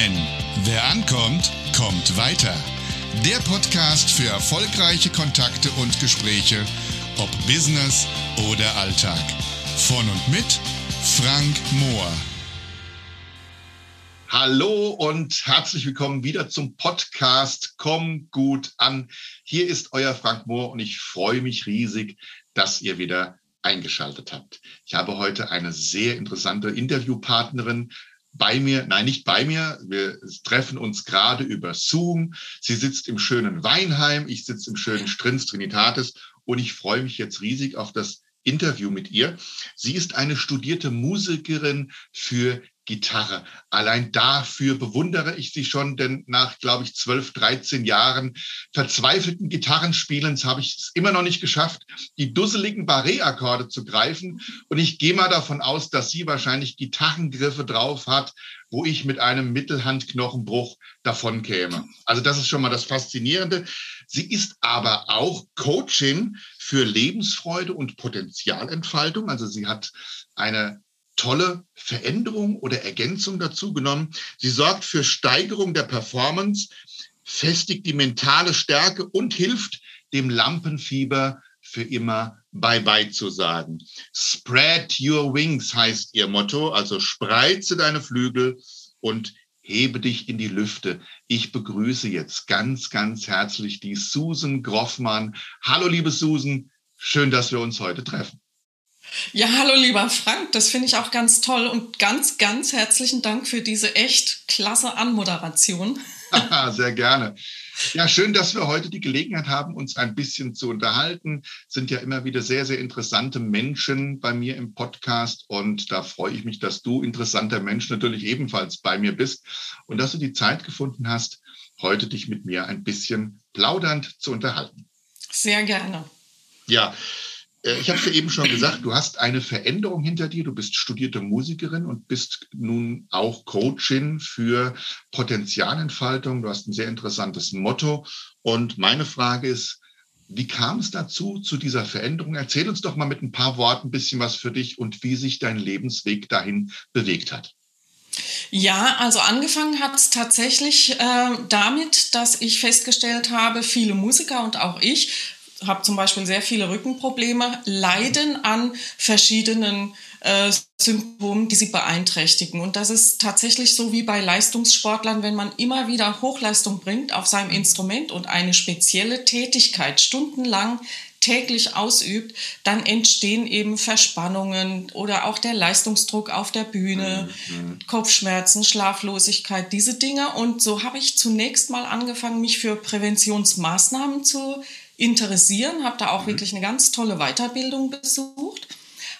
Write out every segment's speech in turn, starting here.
Denn wer ankommt, kommt weiter. Der Podcast für erfolgreiche Kontakte und Gespräche, ob Business oder Alltag. Von und mit Frank Mohr. Hallo und herzlich willkommen wieder zum Podcast Komm gut an. Hier ist euer Frank Mohr und ich freue mich riesig, dass ihr wieder eingeschaltet habt. Ich habe heute eine sehr interessante Interviewpartnerin bei mir, nein, nicht bei mir. Wir treffen uns gerade über Zoom. Sie sitzt im schönen Weinheim, ich sitze im schönen Strins Trinitatis und ich freue mich jetzt riesig auf das Interview mit ihr. Sie ist eine studierte Musikerin für Gitarre. Allein dafür bewundere ich sie schon, denn nach, glaube ich, 12, 13 Jahren verzweifelten Gitarrenspielens habe ich es immer noch nicht geschafft, die dusseligen Barré-Akkorde zu greifen. Und ich gehe mal davon aus, dass sie wahrscheinlich Gitarrengriffe drauf hat, wo ich mit einem Mittelhandknochenbruch davon käme. Also das ist schon mal das Faszinierende. Sie ist aber auch Coachin für Lebensfreude und Potenzialentfaltung. Also sie hat eine tolle Veränderung oder Ergänzung dazu genommen. Sie sorgt für Steigerung der Performance, festigt die mentale Stärke und hilft dem Lampenfieber für immer Bye-bye zu sagen. Spread your wings heißt ihr Motto, also spreize deine Flügel und hebe dich in die Lüfte. Ich begrüße jetzt ganz, ganz herzlich die Susan Groffmann. Hallo, liebe Susan, schön, dass wir uns heute treffen. Ja, hallo lieber Frank, das finde ich auch ganz toll und ganz, ganz herzlichen Dank für diese echt klasse Anmoderation. Sehr gerne. Ja, schön, dass wir heute die Gelegenheit haben, uns ein bisschen zu unterhalten. Sind ja immer wieder sehr, sehr interessante Menschen bei mir im Podcast und da freue ich mich, dass du interessanter Mensch natürlich ebenfalls bei mir bist und dass du die Zeit gefunden hast, heute dich mit mir ein bisschen plaudernd zu unterhalten. Sehr gerne. Ja, ich habe es ja eben schon gesagt, du hast eine Veränderung hinter dir. Du bist studierte Musikerin und bist nun auch Coachin für Potenzialentfaltung. Du hast ein sehr interessantes Motto. Und meine Frage ist, wie kam es dazu, zu dieser Veränderung? Erzähl uns doch mal mit ein paar Worten ein bisschen was für dich und wie sich dein Lebensweg dahin bewegt hat. Ja, also angefangen hat es tatsächlich äh, damit, dass ich festgestellt habe, viele Musiker und auch ich habe zum Beispiel sehr viele Rückenprobleme, leiden an verschiedenen äh, Symptomen, die sie beeinträchtigen. Und das ist tatsächlich so wie bei Leistungssportlern, wenn man immer wieder Hochleistung bringt auf seinem Instrument und eine spezielle Tätigkeit stundenlang täglich ausübt, dann entstehen eben Verspannungen oder auch der Leistungsdruck auf der Bühne, mhm. Kopfschmerzen, Schlaflosigkeit, diese Dinge. Und so habe ich zunächst mal angefangen, mich für Präventionsmaßnahmen zu interessieren, habe da auch mhm. wirklich eine ganz tolle Weiterbildung besucht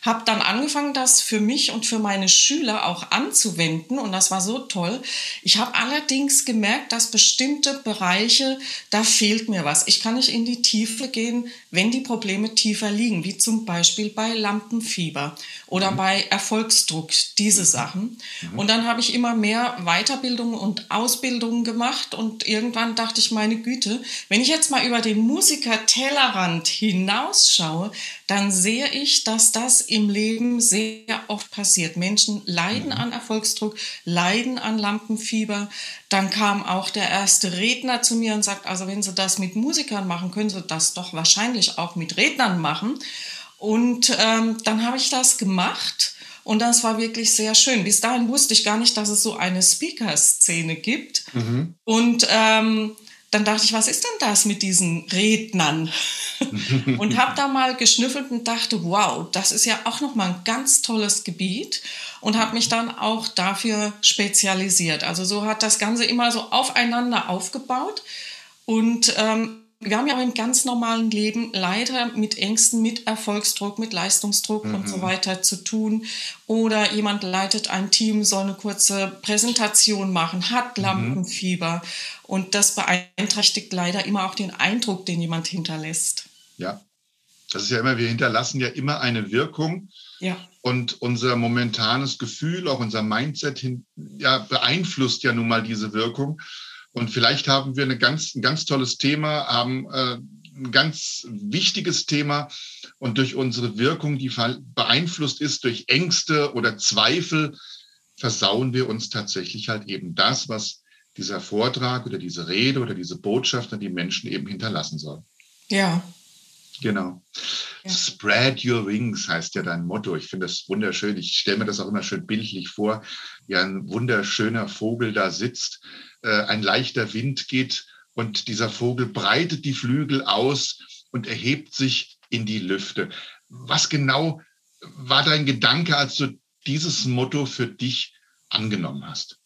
habe dann angefangen, das für mich und für meine Schüler auch anzuwenden und das war so toll. Ich habe allerdings gemerkt, dass bestimmte Bereiche, da fehlt mir was. Ich kann nicht in die Tiefe gehen, wenn die Probleme tiefer liegen, wie zum Beispiel bei Lampenfieber oder mhm. bei Erfolgsdruck, diese mhm. Sachen. Mhm. Und dann habe ich immer mehr Weiterbildungen und Ausbildungen gemacht und irgendwann dachte ich, meine Güte, wenn ich jetzt mal über den Musiker Tellerrand hinausschaue, dann sehe ich, dass das im Leben sehr oft passiert. Menschen leiden mhm. an Erfolgsdruck, leiden an Lampenfieber. Dann kam auch der erste Redner zu mir und sagt, also wenn Sie das mit Musikern machen, können Sie das doch wahrscheinlich auch mit Rednern machen. Und ähm, dann habe ich das gemacht. Und das war wirklich sehr schön. Bis dahin wusste ich gar nicht, dass es so eine Speaker-Szene gibt. Mhm. Und ähm, dann dachte ich, was ist denn das mit diesen Rednern? und habe da mal geschnüffelt und dachte, wow, das ist ja auch noch mal ein ganz tolles Gebiet und habe mich dann auch dafür spezialisiert. Also so hat das Ganze immer so aufeinander aufgebaut und ähm, wir haben ja auch im ganz normalen Leben leider mit Ängsten, mit Erfolgsdruck, mit Leistungsdruck mhm. und so mhm. weiter zu tun. Oder jemand leitet ein Team, soll eine kurze Präsentation machen, hat mhm. Lampenfieber. Mhm. Und das beeinträchtigt leider immer auch den Eindruck, den jemand hinterlässt. Ja, das ist ja immer, wir hinterlassen ja immer eine Wirkung. Ja. Und unser momentanes Gefühl, auch unser Mindset hin, ja, beeinflusst ja nun mal diese Wirkung. Und vielleicht haben wir eine ganz, ein ganz tolles Thema, haben äh, ein ganz wichtiges Thema und durch unsere Wirkung, die beeinflusst ist durch Ängste oder Zweifel, versauen wir uns tatsächlich halt eben das, was dieser Vortrag oder diese Rede oder diese Botschaft an die Menschen eben hinterlassen soll. Ja. Genau. Ja. Spread your wings heißt ja dein Motto. Ich finde das wunderschön. Ich stelle mir das auch immer schön bildlich vor, wie ein wunderschöner Vogel da sitzt. Äh, ein leichter Wind geht und dieser Vogel breitet die Flügel aus und erhebt sich in die Lüfte. Was genau war dein Gedanke, als du dieses Motto für dich angenommen hast?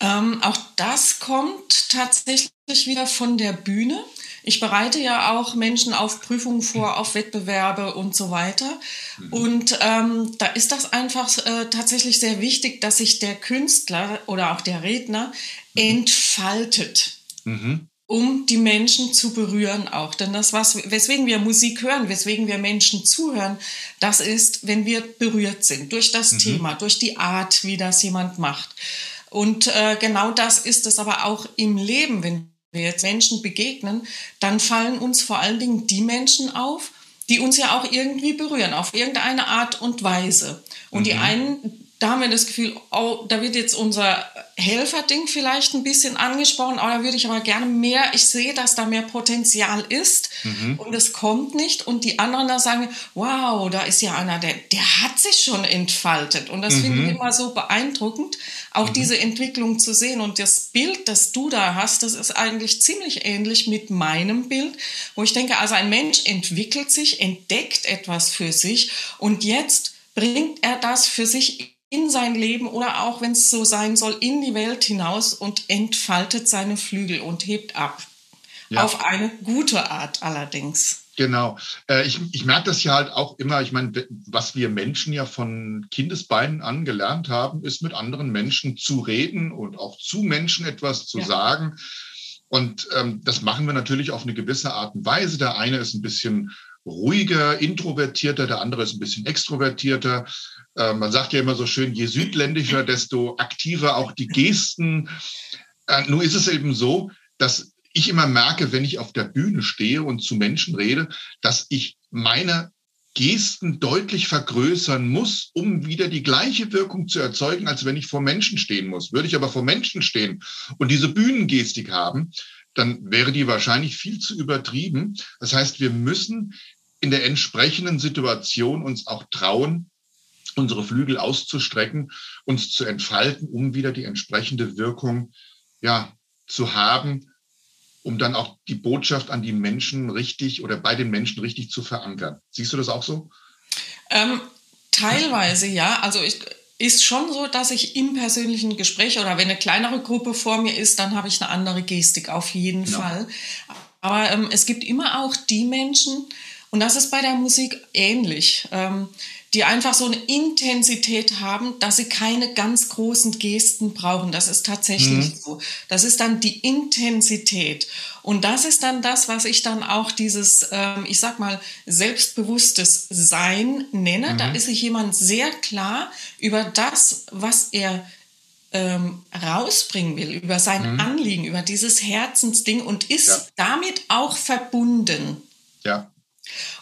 Ähm, auch das kommt tatsächlich wieder von der Bühne. Ich bereite ja auch Menschen auf Prüfungen vor, auf Wettbewerbe und so weiter. Mhm. Und ähm, da ist das einfach äh, tatsächlich sehr wichtig, dass sich der Künstler oder auch der Redner mhm. entfaltet. Mhm um die Menschen zu berühren auch. Denn das, was, weswegen wir Musik hören, weswegen wir Menschen zuhören, das ist, wenn wir berührt sind durch das mhm. Thema, durch die Art, wie das jemand macht. Und äh, genau das ist es aber auch im Leben, wenn wir jetzt Menschen begegnen, dann fallen uns vor allen Dingen die Menschen auf, die uns ja auch irgendwie berühren, auf irgendeine Art und Weise. Und mhm. die einen da haben wir das Gefühl, oh, da wird jetzt unser Helferding vielleicht ein bisschen angesprochen, aber da würde ich aber gerne mehr, ich sehe, dass da mehr Potenzial ist mhm. und es kommt nicht. Und die anderen da sagen, wow, da ist ja einer, der, der hat sich schon entfaltet. Und das mhm. finde ich immer so beeindruckend, auch mhm. diese Entwicklung zu sehen. Und das Bild, das du da hast, das ist eigentlich ziemlich ähnlich mit meinem Bild, wo ich denke, also ein Mensch entwickelt sich, entdeckt etwas für sich und jetzt bringt er das für sich in sein Leben oder auch, wenn es so sein soll, in die Welt hinaus und entfaltet seine Flügel und hebt ab. Ja. Auf eine gute Art allerdings. Genau. Äh, ich, ich merke das ja halt auch immer, ich meine, was wir Menschen ja von Kindesbeinen an gelernt haben, ist mit anderen Menschen zu reden und auch zu Menschen etwas zu ja. sagen. Und ähm, das machen wir natürlich auf eine gewisse Art und Weise. Der eine ist ein bisschen ruhiger, introvertierter, der andere ist ein bisschen extrovertierter. Äh, man sagt ja immer so schön, je südländischer, desto aktiver auch die Gesten. Äh, nun ist es eben so, dass ich immer merke, wenn ich auf der Bühne stehe und zu Menschen rede, dass ich meine Gesten deutlich vergrößern muss, um wieder die gleiche Wirkung zu erzeugen, als wenn ich vor Menschen stehen muss. Würde ich aber vor Menschen stehen und diese Bühnengestik haben, dann wäre die wahrscheinlich viel zu übertrieben. Das heißt, wir müssen in der entsprechenden Situation uns auch trauen, unsere Flügel auszustrecken, uns zu entfalten, um wieder die entsprechende Wirkung ja, zu haben, um dann auch die Botschaft an die Menschen richtig oder bei den Menschen richtig zu verankern. Siehst du das auch so? Ähm, teilweise ja. Also ich, ist schon so, dass ich im persönlichen Gespräch oder wenn eine kleinere Gruppe vor mir ist, dann habe ich eine andere Gestik auf jeden ja. Fall. Aber ähm, es gibt immer auch die Menschen, und das ist bei der Musik ähnlich. Ähm, die einfach so eine Intensität haben, dass sie keine ganz großen Gesten brauchen. Das ist tatsächlich mhm. so. Das ist dann die Intensität. Und das ist dann das, was ich dann auch dieses, ähm, ich sag mal, selbstbewusstes Sein nenne. Mhm. Da ist sich jemand sehr klar über das, was er ähm, rausbringen will, über sein mhm. Anliegen, über dieses Herzensding und ist ja. damit auch verbunden. Ja.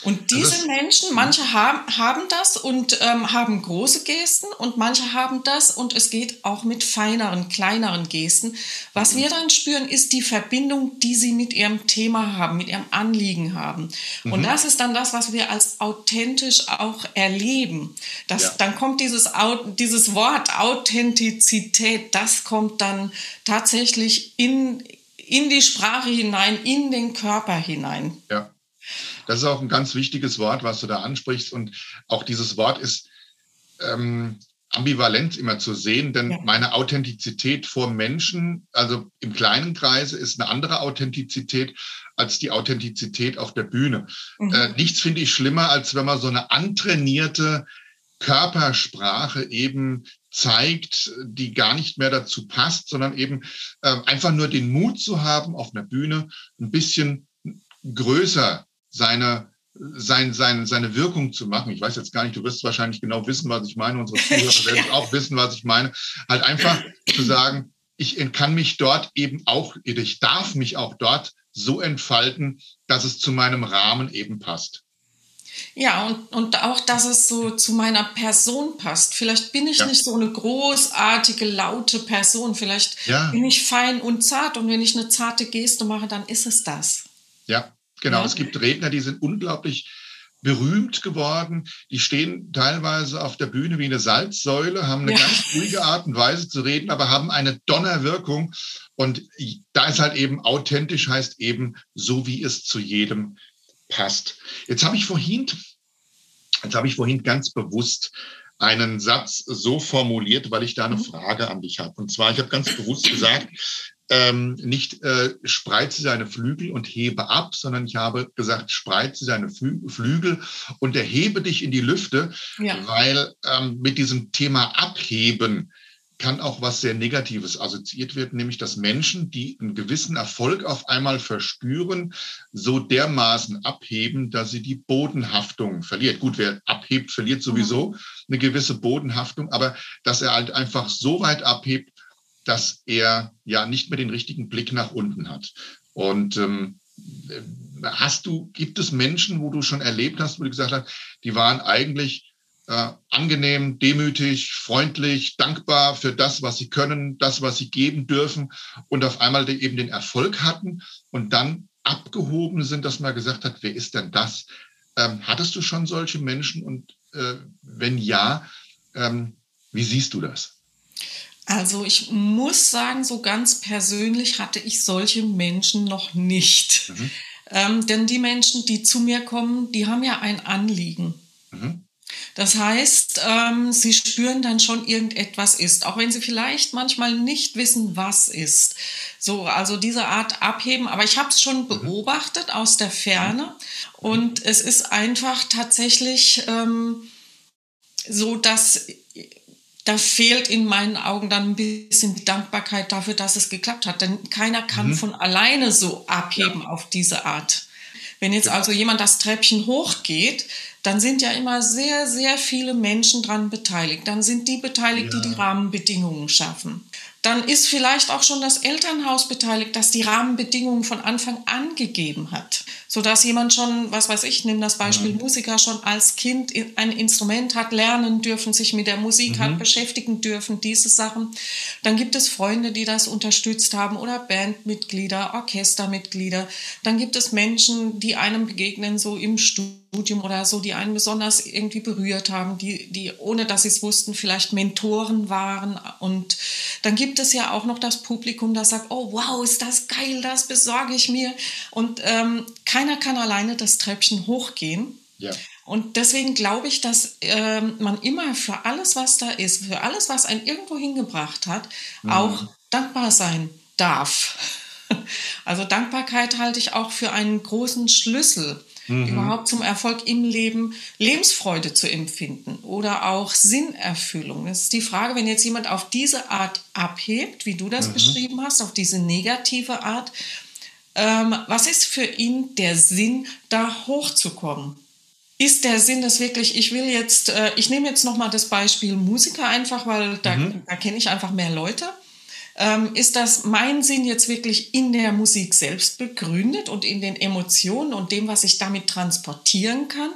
Und diese ist, Menschen, manche haben, haben das und ähm, haben große Gesten und manche haben das und es geht auch mit feineren, kleineren Gesten. Was mhm. wir dann spüren, ist die Verbindung, die sie mit ihrem Thema haben, mit ihrem Anliegen haben. Mhm. Und das ist dann das, was wir als authentisch auch erleben. Das, ja. Dann kommt dieses, dieses Wort Authentizität, das kommt dann tatsächlich in, in die Sprache hinein, in den Körper hinein. Ja. Das ist auch ein ganz wichtiges Wort, was du da ansprichst. Und auch dieses Wort ist ähm, ambivalent immer zu sehen, denn ja. meine Authentizität vor Menschen, also im kleinen Kreise, ist eine andere Authentizität als die Authentizität auf der Bühne. Mhm. Äh, nichts finde ich schlimmer, als wenn man so eine antrainierte Körpersprache eben zeigt, die gar nicht mehr dazu passt, sondern eben äh, einfach nur den Mut zu haben, auf einer Bühne ein bisschen größer seine, sein, sein, seine Wirkung zu machen. Ich weiß jetzt gar nicht, du wirst wahrscheinlich genau wissen, was ich meine, unsere Zuhörer werden auch wissen, was ich meine. Halt einfach zu sagen, ich kann mich dort eben auch, ich darf mich auch dort so entfalten, dass es zu meinem Rahmen eben passt. Ja, und, und auch, dass es so zu meiner Person passt. Vielleicht bin ich ja. nicht so eine großartige, laute Person. Vielleicht ja. bin ich fein und zart. Und wenn ich eine zarte Geste mache, dann ist es das. Ja, genau. Ja. Es gibt Redner, die sind unglaublich berühmt geworden. Die stehen teilweise auf der Bühne wie eine Salzsäule, haben eine ja. ganz ruhige Art und Weise zu reden, aber haben eine Donnerwirkung. Und da ist halt eben authentisch, heißt eben so, wie es zu jedem passt. Jetzt habe ich vorhin, jetzt habe ich vorhin ganz bewusst einen Satz so formuliert, weil ich da eine mhm. Frage an dich habe. Und zwar, ich habe ganz bewusst gesagt, ähm, nicht äh, spreize deine Flügel und hebe ab, sondern ich habe gesagt, spreize deine Flü Flügel und erhebe dich in die Lüfte, ja. weil ähm, mit diesem Thema Abheben kann auch was sehr Negatives assoziiert werden, nämlich dass Menschen, die einen gewissen Erfolg auf einmal verspüren, so dermaßen abheben, dass sie die Bodenhaftung verliert. Gut, wer abhebt, verliert sowieso mhm. eine gewisse Bodenhaftung, aber dass er halt einfach so weit abhebt, dass er ja nicht mehr den richtigen Blick nach unten hat. Und ähm, hast du, gibt es Menschen, wo du schon erlebt hast, wo du gesagt hast, die waren eigentlich äh, angenehm, demütig, freundlich, dankbar für das, was sie können, das, was sie geben dürfen und auf einmal eben den Erfolg hatten und dann abgehoben sind, dass man gesagt hat, wer ist denn das? Ähm, hattest du schon solche Menschen und äh, wenn ja, ähm, wie siehst du das? Also ich muss sagen, so ganz persönlich hatte ich solche Menschen noch nicht. Mhm. Ähm, denn die Menschen, die zu mir kommen, die haben ja ein Anliegen. Mhm. Das heißt, ähm, sie spüren dann schon irgendetwas ist, auch wenn sie vielleicht manchmal nicht wissen, was ist. So, also diese Art abheben. Aber ich habe es schon mhm. beobachtet aus der Ferne und es ist einfach tatsächlich ähm, so, dass da fehlt in meinen Augen dann ein bisschen die Dankbarkeit dafür, dass es geklappt hat. Denn keiner kann mhm. von alleine so abheben ja. auf diese Art. Wenn jetzt also jemand das Treppchen hochgeht, dann sind ja immer sehr, sehr viele Menschen dran beteiligt. Dann sind die beteiligt, ja. die die Rahmenbedingungen schaffen. Dann ist vielleicht auch schon das Elternhaus beteiligt, das die Rahmenbedingungen von Anfang an gegeben hat sodass jemand schon, was weiß ich, nimm das Beispiel mhm. Musiker, schon als Kind ein Instrument hat lernen dürfen, sich mit der Musik mhm. hat beschäftigen dürfen, diese Sachen. Dann gibt es Freunde, die das unterstützt haben oder Bandmitglieder, Orchestermitglieder. Dann gibt es Menschen, die einem begegnen, so im Studium oder so, die einen besonders irgendwie berührt haben, die, die ohne dass sie es wussten, vielleicht Mentoren waren. Und dann gibt es ja auch noch das Publikum, das sagt, oh wow, ist das geil, das besorge ich mir. Und ähm, keiner kann alleine das Treppchen hochgehen. Ja. Und deswegen glaube ich, dass äh, man immer für alles, was da ist, für alles, was einen irgendwo hingebracht hat, mhm. auch dankbar sein darf. Also Dankbarkeit halte ich auch für einen großen Schlüssel, mhm. überhaupt zum Erfolg im Leben, Lebensfreude zu empfinden oder auch Sinnerfüllung. Es ist die Frage, wenn jetzt jemand auf diese Art abhebt, wie du das mhm. beschrieben hast, auf diese negative Art, ähm, was ist für ihn der Sinn, da hochzukommen? Ist der Sinn das wirklich, ich will jetzt, äh, ich nehme jetzt nochmal das Beispiel Musiker einfach, weil da, mhm. da kenne ich einfach mehr Leute. Ähm, ist das mein Sinn jetzt wirklich in der Musik selbst begründet und in den Emotionen und dem, was ich damit transportieren kann?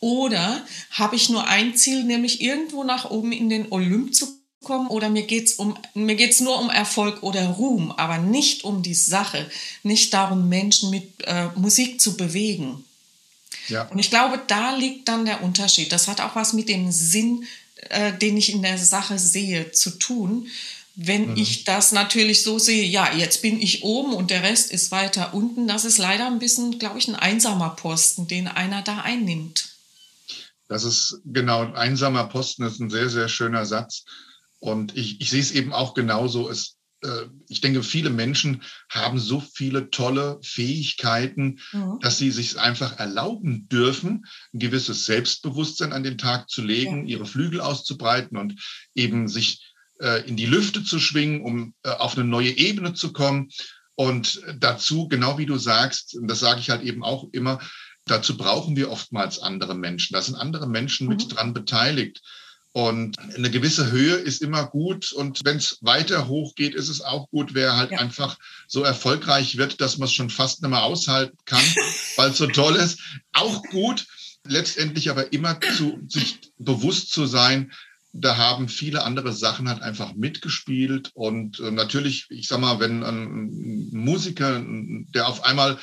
Oder habe ich nur ein Ziel, nämlich irgendwo nach oben in den Olymp zu kommen oder mir geht's um mir geht's nur um Erfolg oder Ruhm, aber nicht um die Sache, nicht darum Menschen mit äh, Musik zu bewegen. Ja. Und ich glaube, da liegt dann der Unterschied. Das hat auch was mit dem Sinn, äh, den ich in der Sache sehe, zu tun. Wenn mhm. ich das natürlich so sehe, ja, jetzt bin ich oben und der Rest ist weiter unten, das ist leider ein bisschen, glaube ich, ein einsamer Posten, den einer da einnimmt. Das ist genau, ein einsamer Posten ist ein sehr, sehr schöner Satz. Und ich, ich sehe es eben auch genauso. Es, äh, ich denke, viele Menschen haben so viele tolle Fähigkeiten, mhm. dass sie sich einfach erlauben dürfen, ein gewisses Selbstbewusstsein an den Tag zu legen, ja. ihre Flügel auszubreiten und eben sich in die Lüfte zu schwingen, um äh, auf eine neue Ebene zu kommen. Und dazu, genau wie du sagst, und das sage ich halt eben auch immer, dazu brauchen wir oftmals andere Menschen. Da sind andere Menschen mhm. mit dran beteiligt. Und eine gewisse Höhe ist immer gut. Und wenn es weiter hoch geht, ist es auch gut, wer halt ja. einfach so erfolgreich wird, dass man es schon fast nicht mehr aushalten kann, weil es so toll ist. Auch gut. letztendlich aber immer zu sich bewusst zu sein, da haben viele andere Sachen halt einfach mitgespielt. Und äh, natürlich, ich sag mal, wenn ein Musiker, der auf einmal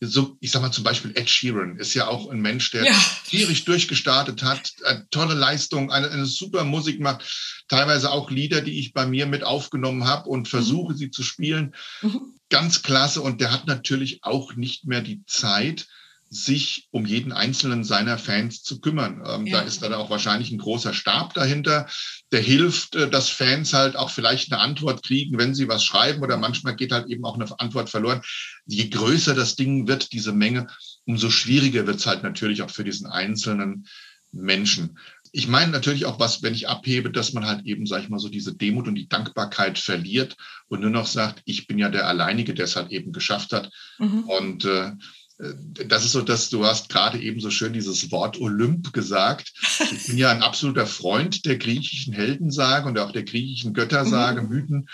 so, ich sag mal zum Beispiel Ed Sheeran ist ja auch ein Mensch, der ja. tierisch durchgestartet hat, eine tolle Leistung, eine, eine super Musik macht, teilweise auch Lieder, die ich bei mir mit aufgenommen habe und versuche mhm. sie zu spielen. Mhm. Ganz klasse. Und der hat natürlich auch nicht mehr die Zeit, sich um jeden einzelnen seiner Fans zu kümmern. Ähm, ja. Da ist dann auch wahrscheinlich ein großer Stab dahinter, der hilft, äh, dass Fans halt auch vielleicht eine Antwort kriegen, wenn sie was schreiben oder manchmal geht halt eben auch eine Antwort verloren. Je größer das Ding wird, diese Menge, umso schwieriger wird es halt natürlich auch für diesen einzelnen Menschen. Ich meine natürlich auch was, wenn ich abhebe, dass man halt eben, sag ich mal, so diese Demut und die Dankbarkeit verliert und nur noch sagt, ich bin ja der Alleinige, der es halt eben geschafft hat. Mhm. Und äh, äh, das ist so, dass du hast gerade eben so schön dieses Wort Olymp gesagt. Ich bin ja ein absoluter Freund der griechischen Heldensage und auch der griechischen Göttersage, mhm. Mythen.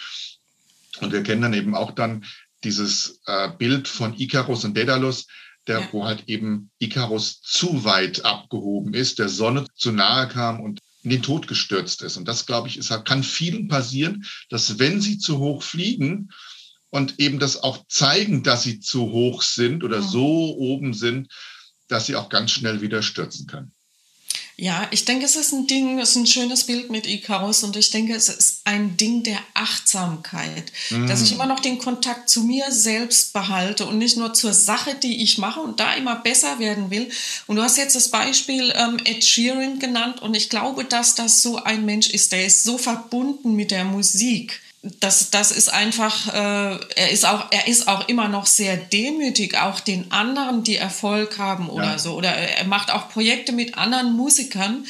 Und wir kennen dann eben auch dann dieses äh, Bild von Ikarus und Daedalus, der, ja. wo halt eben Ikarus zu weit abgehoben ist, der Sonne zu nahe kam und in den Tod gestürzt ist. Und das, glaube ich, ist, kann vielen passieren, dass wenn sie zu hoch fliegen, und eben das auch zeigen, dass sie zu hoch sind oder so oben sind, dass sie auch ganz schnell wieder stürzen können. Ja, ich denke, es ist ein Ding, es ist ein schönes Bild mit Icarus und ich denke, es ist ein Ding der Achtsamkeit, mm. dass ich immer noch den Kontakt zu mir selbst behalte und nicht nur zur Sache, die ich mache und da immer besser werden will. Und du hast jetzt das Beispiel ähm, Ed Sheeran genannt und ich glaube, dass das so ein Mensch ist, der ist so verbunden mit der Musik das, das ist einfach, äh, er, ist auch, er ist auch immer noch sehr demütig, auch den anderen, die Erfolg haben oder ja. so. Oder er macht auch Projekte mit anderen Musikern.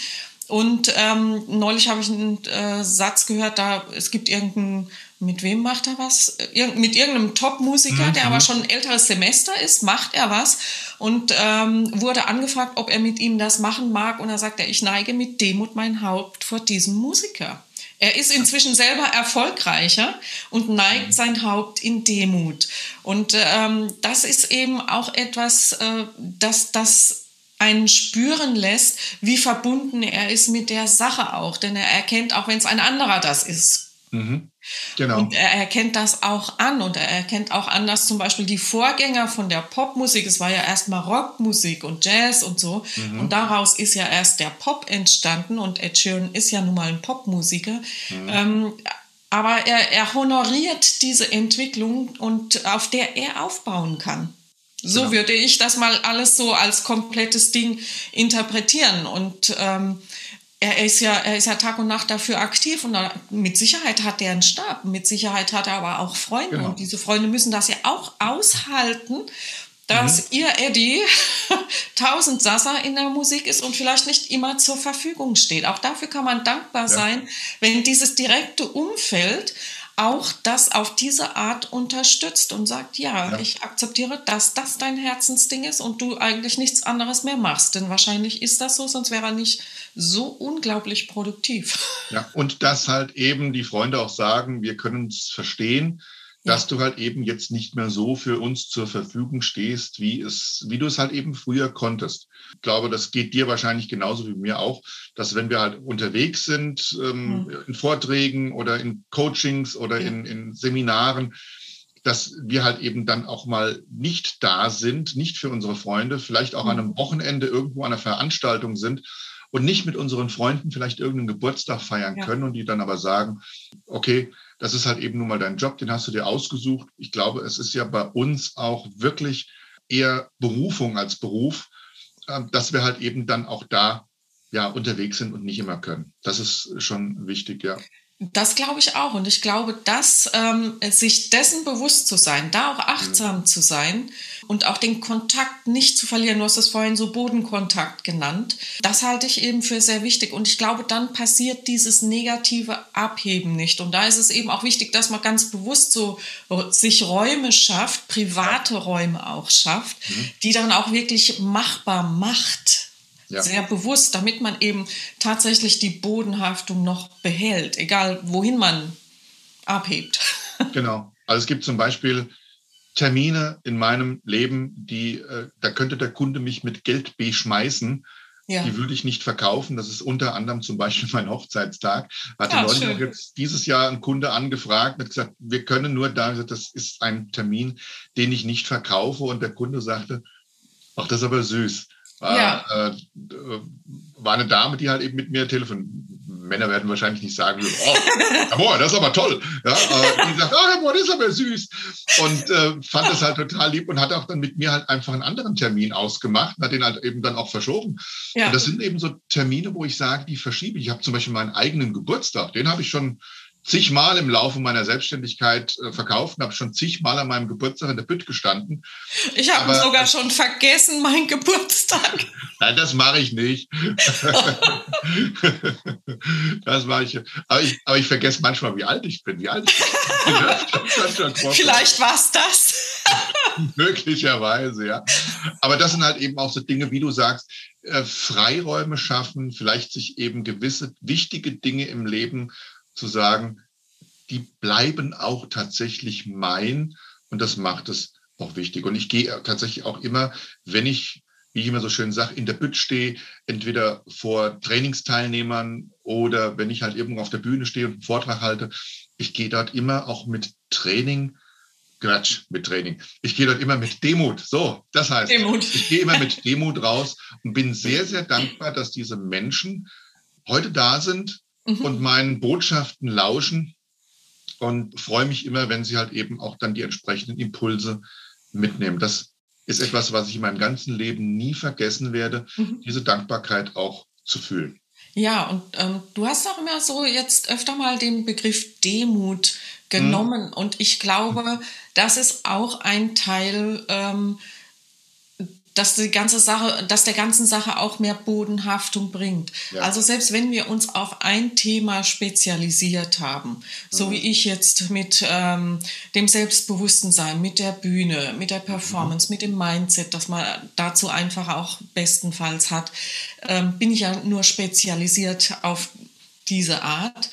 Und ähm, neulich habe ich einen äh, Satz gehört, da es gibt irgendeinen, mit wem macht er was? Ir mit irgendeinem Top-Musiker, mhm. der aber schon ein älteres Semester ist, macht er was und ähm, wurde angefragt, ob er mit ihm das machen mag. Und er sagt er, ich neige mit Demut mein Haupt vor diesem Musiker. Er ist inzwischen selber erfolgreicher und neigt mhm. sein Haupt in Demut. Und ähm, das ist eben auch etwas, äh, das, das einen spüren lässt, wie verbunden er ist mit der Sache auch. Denn er erkennt, auch wenn es ein anderer das ist, Mhm. Genau. Und er erkennt das auch an und er erkennt auch an, dass zum Beispiel die Vorgänger von der Popmusik, es war ja erstmal Rockmusik und Jazz und so, mhm. und daraus ist ja erst der Pop entstanden und Ed Sheeran ist ja nun mal ein Popmusiker. Mhm. Ähm, aber er, er honoriert diese Entwicklung und auf der er aufbauen kann. So genau. würde ich das mal alles so als komplettes Ding interpretieren. Und ähm, er ist ja, er ist ja Tag und Nacht dafür aktiv und mit Sicherheit hat er einen Stab, mit Sicherheit hat er aber auch Freunde genau. und diese Freunde müssen das ja auch aushalten, dass mhm. ihr Eddie tausend Sasser in der Musik ist und vielleicht nicht immer zur Verfügung steht. Auch dafür kann man dankbar ja. sein, wenn dieses direkte Umfeld auch das auf diese Art unterstützt und sagt, ja, ja, ich akzeptiere, dass das dein Herzensding ist und du eigentlich nichts anderes mehr machst. Denn wahrscheinlich ist das so, sonst wäre er nicht so unglaublich produktiv. Ja, und dass halt eben die Freunde auch sagen, wir können es verstehen, dass du halt eben jetzt nicht mehr so für uns zur Verfügung stehst, wie es, wie du es halt eben früher konntest. Ich glaube, das geht dir wahrscheinlich genauso wie mir auch, dass wenn wir halt unterwegs sind, ähm, mhm. in Vorträgen oder in Coachings oder ja. in, in Seminaren, dass wir halt eben dann auch mal nicht da sind, nicht für unsere Freunde, vielleicht auch mhm. an einem Wochenende irgendwo an einer Veranstaltung sind und nicht mit unseren Freunden vielleicht irgendeinen Geburtstag feiern ja. können und die dann aber sagen, okay, das ist halt eben nun mal dein Job, den hast du dir ausgesucht. Ich glaube, es ist ja bei uns auch wirklich eher Berufung als Beruf, äh, dass wir halt eben dann auch da ja unterwegs sind und nicht immer können. Das ist schon wichtig, ja. Das glaube ich auch. Und ich glaube, dass ähm, sich dessen bewusst zu sein, da auch achtsam mhm. zu sein und auch den Kontakt nicht zu verlieren, du hast es vorhin so Bodenkontakt genannt, das halte ich eben für sehr wichtig. Und ich glaube, dann passiert dieses negative Abheben nicht. Und da ist es eben auch wichtig, dass man ganz bewusst so sich Räume schafft, private Räume auch schafft, mhm. die dann auch wirklich machbar macht ja. sehr bewusst, damit man eben tatsächlich die Bodenhaftung noch behält, egal wohin man abhebt. Genau. Also es gibt zum Beispiel Termine in meinem Leben, die, äh, da könnte der Kunde mich mit Geld beschmeißen. Ja. Die würde ich nicht verkaufen. Das ist unter anderem zum Beispiel mein Hochzeitstag. Hatte ja, neulich jetzt dieses Jahr ein Kunde angefragt und hat gesagt, wir können nur da, das ist ein Termin, den ich nicht verkaufe. Und der Kunde sagte, ach, das ist aber süß. War, ja. äh, war eine Dame, die halt eben mit mir telefoniert. Männer werden wahrscheinlich nicht sagen, oh, Herr Mohr, das ist aber toll. Ja, aber die sagt, oh, Herr Mohr, das ist aber süß. Und äh, fand das halt total lieb und hat auch dann mit mir halt einfach einen anderen Termin ausgemacht und hat den halt eben dann auch verschoben. Ja. Und das sind eben so Termine, wo ich sage, die verschiebe ich. Ich habe zum Beispiel meinen eigenen Geburtstag, den habe ich schon zigmal im Laufe meiner Selbstständigkeit äh, verkauft und habe schon zigmal an meinem Geburtstag in der Bütt gestanden. Ich habe sogar schon vergessen, meinen Geburtstag. Nein, das mache ich nicht. das mache ich. Aber, ich. aber ich vergesse manchmal, wie alt ich bin. Wie alt ich bin. Vielleicht war es das. Möglicherweise, ja. Aber das sind halt eben auch so Dinge, wie du sagst, äh, Freiräume schaffen, vielleicht sich eben gewisse wichtige Dinge im Leben zu sagen, die bleiben auch tatsächlich mein und das macht es auch wichtig. Und ich gehe tatsächlich auch immer, wenn ich, wie ich immer so schön sage, in der Bütt stehe, entweder vor Trainingsteilnehmern oder wenn ich halt irgendwo auf der Bühne stehe und einen Vortrag halte, ich gehe dort immer auch mit Training, Quatsch, mit Training. Ich gehe dort immer mit Demut. So, das heißt, Demut. ich gehe immer mit Demut raus und bin sehr, sehr dankbar, dass diese Menschen heute da sind, mhm. und meinen Botschaften lauschen und freue mich immer, wenn sie halt eben auch dann die entsprechenden Impulse mitnehmen. Das ist etwas, was ich in meinem ganzen Leben nie vergessen werde, mhm. diese Dankbarkeit auch zu fühlen. Ja, und ähm, du hast auch immer so jetzt öfter mal den Begriff Demut genommen. Mhm. Und ich glaube, das ist auch ein Teil ähm, dass die ganze Sache, dass der ganzen Sache auch mehr Bodenhaftung bringt. Ja. Also selbst wenn wir uns auf ein Thema spezialisiert haben, so mhm. wie ich jetzt mit ähm, dem Selbstbewusstsein, mit der Bühne, mit der Performance, mhm. mit dem Mindset, das man dazu einfach auch bestenfalls hat, ähm, bin ich ja nur spezialisiert auf diese Art.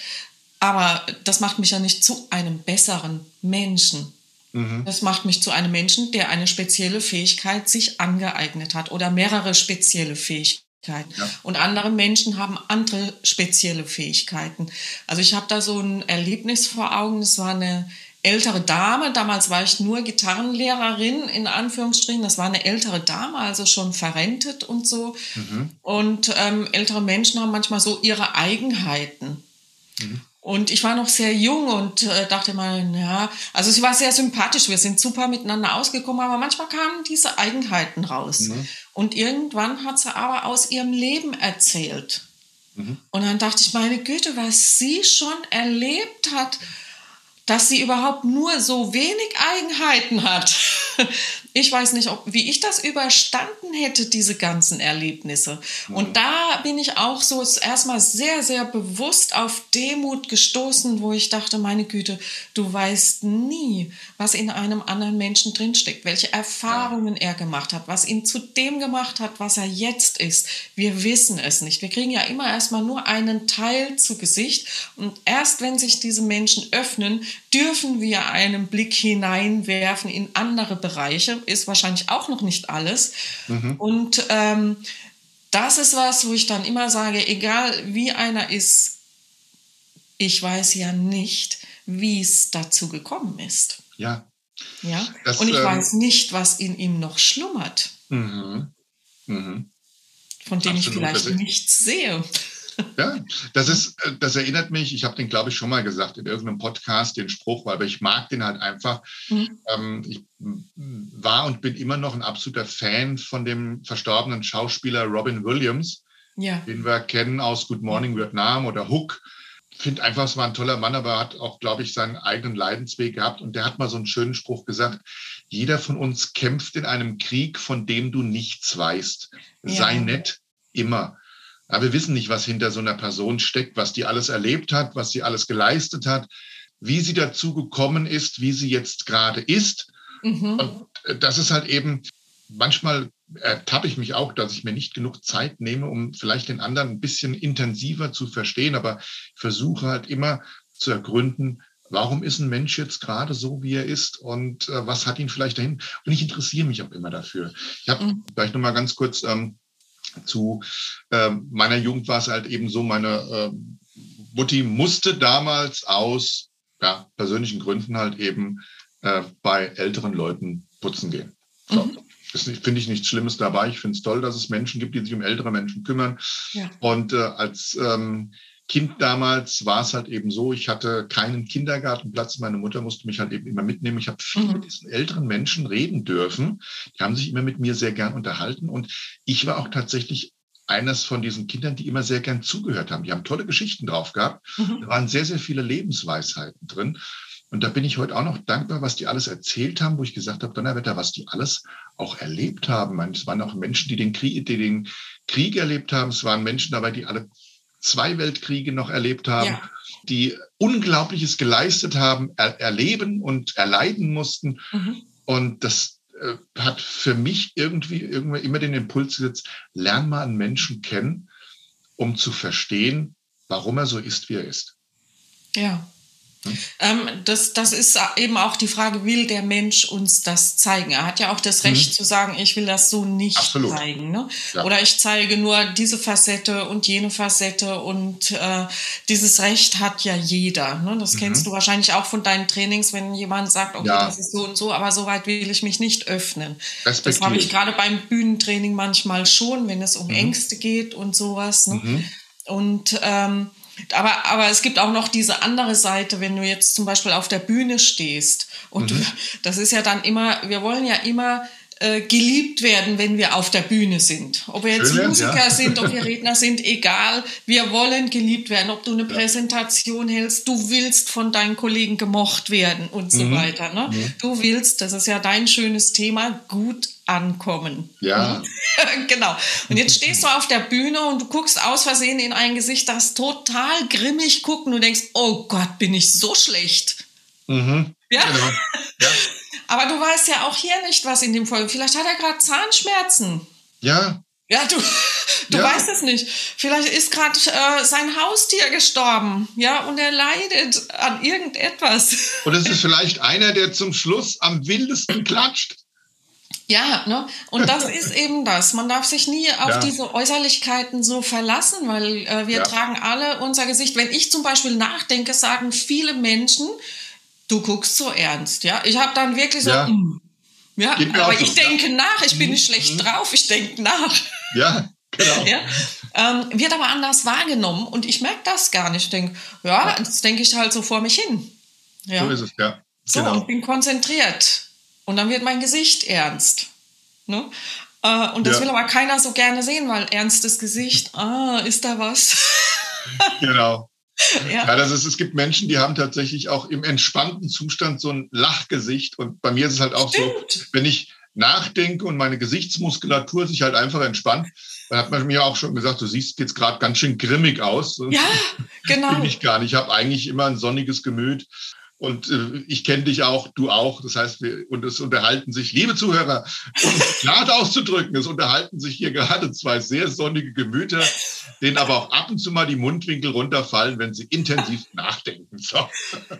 Aber das macht mich ja nicht zu einem besseren Menschen. Mhm. Das macht mich zu einem Menschen, der eine spezielle Fähigkeit sich angeeignet hat oder mehrere spezielle Fähigkeiten. Ja. Und andere Menschen haben andere spezielle Fähigkeiten. Also ich habe da so ein Erlebnis vor Augen. Es war eine ältere Dame. Damals war ich nur Gitarrenlehrerin in Anführungsstrichen. Das war eine ältere Dame, also schon verrentet und so. Mhm. Und ähm, ältere Menschen haben manchmal so ihre Eigenheiten. Mhm. Und ich war noch sehr jung und äh, dachte mal, ja, also sie war sehr sympathisch, wir sind super miteinander ausgekommen, aber manchmal kamen diese Eigenheiten raus. Mhm. Und irgendwann hat sie aber aus ihrem Leben erzählt. Mhm. Und dann dachte ich, meine Güte, was sie schon erlebt hat, dass sie überhaupt nur so wenig Eigenheiten hat. Ich weiß nicht, ob, wie ich das überstanden hätte, diese ganzen Erlebnisse. Und da bin ich auch so erstmal sehr, sehr bewusst auf Demut gestoßen, wo ich dachte, meine Güte, du weißt nie, was in einem anderen Menschen drinsteckt, welche Erfahrungen er gemacht hat, was ihn zu dem gemacht hat, was er jetzt ist. Wir wissen es nicht. Wir kriegen ja immer erstmal nur einen Teil zu Gesicht. Und erst wenn sich diese Menschen öffnen, dürfen wir einen Blick hineinwerfen in andere Bereiche ist wahrscheinlich auch noch nicht alles. Mhm. Und ähm, das ist was, wo ich dann immer sage, egal wie einer ist, ich weiß ja nicht, wie es dazu gekommen ist. Ja. Ja. Das, Und ich ähm, weiß nicht, was in ihm noch schlummert. Mhm. Mhm. Von dem Absolut. ich vielleicht nichts sehe. Ja, das ist, äh, das erinnert mich, ich habe den, glaube ich, schon mal gesagt in irgendeinem Podcast, den Spruch, weil ich mag den halt einfach. Mhm. Ähm, ich war und bin immer noch ein absoluter Fan von dem verstorbenen Schauspieler Robin Williams, ja. den wir kennen aus Good Morning Vietnam oder Hook. Finde einfach, es war ein toller Mann, aber hat auch, glaube ich, seinen eigenen Leidensweg gehabt. Und der hat mal so einen schönen Spruch gesagt, jeder von uns kämpft in einem Krieg, von dem du nichts weißt. Ja. Sei nett, immer. Aber wir wissen nicht, was hinter so einer Person steckt, was die alles erlebt hat, was sie alles geleistet hat, wie sie dazu gekommen ist, wie sie jetzt gerade ist. Mhm. Und äh, das ist halt eben, manchmal ertappe ich mich auch, dass ich mir nicht genug Zeit nehme, um vielleicht den anderen ein bisschen intensiver zu verstehen. Aber ich versuche halt immer zu ergründen, warum ist ein Mensch jetzt gerade so, wie er ist und äh, was hat ihn vielleicht dahin? Und ich interessiere mich auch immer dafür. Ich habe mhm. vielleicht noch mal ganz kurz ähm, zu äh, meiner Jugend war es halt eben so, meine äh, Mutti musste damals aus ja, persönlichen Gründen halt eben äh, bei älteren Leuten putzen gehen. So. Mhm. Das finde ich nichts Schlimmes dabei. Ich finde es toll, dass es Menschen gibt, die sich um ältere Menschen kümmern. Ja. Und äh, als ähm, Kind damals war es halt eben so, ich hatte keinen Kindergartenplatz. Meine Mutter musste mich halt eben immer mitnehmen. Ich habe viel mhm. mit diesen älteren Menschen reden dürfen. Die haben sich immer mit mir sehr gern unterhalten. Und ich war auch tatsächlich eines von diesen Kindern, die immer sehr gern zugehört haben. Die haben tolle Geschichten drauf gehabt. Mhm. Da waren sehr, sehr viele Lebensweisheiten drin. Und da bin ich heute auch noch dankbar, was die alles erzählt haben, wo ich gesagt habe, Donnerwetter, was die alles auch erlebt haben. Es waren auch Menschen, die den Krieg, die den Krieg erlebt haben. Es waren Menschen dabei, die alle zwei Weltkriege noch erlebt haben, ja. die Unglaubliches geleistet haben, er erleben und erleiden mussten. Mhm. Und das äh, hat für mich irgendwie, irgendwie immer den Impuls gesetzt, lern mal einen Menschen kennen, um zu verstehen, warum er so ist, wie er ist. Ja. Ähm, das, das ist eben auch die Frage, will der Mensch uns das zeigen? Er hat ja auch das Recht mhm. zu sagen, ich will das so nicht Absolut. zeigen. Ne? Ja. Oder ich zeige nur diese Facette und jene Facette und äh, dieses Recht hat ja jeder. Ne? Das mhm. kennst du wahrscheinlich auch von deinen Trainings, wenn jemand sagt, okay, ja. das ist so und so, aber so weit will ich mich nicht öffnen. Das habe ich gerade beim Bühnentraining manchmal schon, wenn es um mhm. Ängste geht und sowas. Ne? Mhm. Und ähm, aber, aber es gibt auch noch diese andere Seite, wenn du jetzt zum Beispiel auf der Bühne stehst. Und mhm. du, das ist ja dann immer, wir wollen ja immer äh, geliebt werden, wenn wir auf der Bühne sind. Ob wir jetzt Schön, Musiker ja. sind, ob wir Redner sind, egal. Wir wollen geliebt werden. Ob du eine ja. Präsentation hältst, du willst von deinen Kollegen gemocht werden und so mhm. weiter. Ne? Mhm. Du willst, das ist ja dein schönes Thema, gut ankommen. Ja. genau. Und jetzt stehst du auf der Bühne und du guckst aus Versehen in ein Gesicht, das total grimmig guckt und du denkst, oh Gott, bin ich so schlecht. Mhm. Ja? Genau. ja. Aber du weißt ja auch hier nicht, was in dem Folge. Vielleicht hat er gerade Zahnschmerzen. Ja. Ja, du, du ja. weißt es nicht. Vielleicht ist gerade äh, sein Haustier gestorben, ja, und er leidet an irgendetwas. Und es ist vielleicht einer, der zum Schluss am wildesten klatscht. Ja, ne? Und das ist eben das. Man darf sich nie auf ja. diese Äußerlichkeiten so verlassen, weil äh, wir ja. tragen alle unser Gesicht. Wenn ich zum Beispiel nachdenke, sagen viele Menschen, du guckst so ernst, ja. Ich habe dann wirklich so, ja, mm. ja aber ich so, denke nach. Ich bin nicht mhm. schlecht mhm. drauf. Ich denke nach. Ja, genau. ja? Ähm, wird aber anders wahrgenommen und ich merke das gar nicht. Ich denke, ja, das denke ich halt so vor mich hin. Ja. So ist es, ja. So, genau. und bin konzentriert. Und dann wird mein Gesicht ernst. Ne? Äh, und das ja. will aber keiner so gerne sehen, weil ernstes Gesicht, ah, ist da was? genau. Ja. ja, das ist, es gibt Menschen, die haben tatsächlich auch im entspannten Zustand so ein Lachgesicht. Und bei mir ist es halt auch Stimmt. so, wenn ich nachdenke und meine Gesichtsmuskulatur sich halt einfach entspannt, dann hat man mir auch schon gesagt, du siehst jetzt gerade ganz schön grimmig aus. Ja, genau. Bin ich gar nicht. Ich habe eigentlich immer ein sonniges Gemüt. Und äh, ich kenne dich auch, du auch. Das heißt, wir, und es unterhalten sich, liebe Zuhörer, um es gerade auszudrücken, es unterhalten sich hier gerade zwei sehr sonnige Gemüter, denen aber auch ab und zu mal die Mundwinkel runterfallen, wenn sie intensiv nachdenken. So.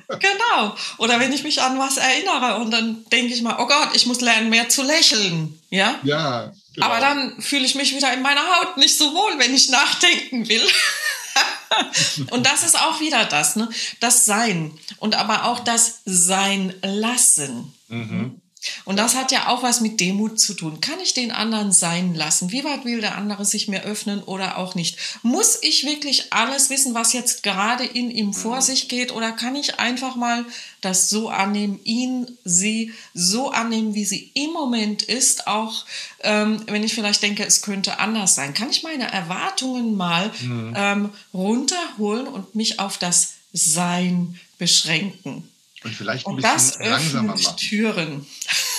Genau. Oder wenn ich mich an was erinnere und dann denke ich mal, oh Gott, ich muss lernen, mehr zu lächeln. Ja? Ja. Genau. Aber dann fühle ich mich wieder in meiner Haut nicht so wohl, wenn ich nachdenken will. und das ist auch wieder das, ne? Das Sein und aber auch das Sein lassen. Mhm. Und das hat ja auch was mit Demut zu tun. Kann ich den anderen sein lassen? Wie weit will der andere sich mir öffnen oder auch nicht? Muss ich wirklich alles wissen, was jetzt gerade in ihm vor mhm. sich geht? Oder kann ich einfach mal das so annehmen, ihn, sie so annehmen, wie sie im Moment ist? Auch ähm, wenn ich vielleicht denke, es könnte anders sein. Kann ich meine Erwartungen mal mhm. ähm, runterholen und mich auf das Sein beschränken? Und vielleicht ein und bisschen langsamer machen. Türen.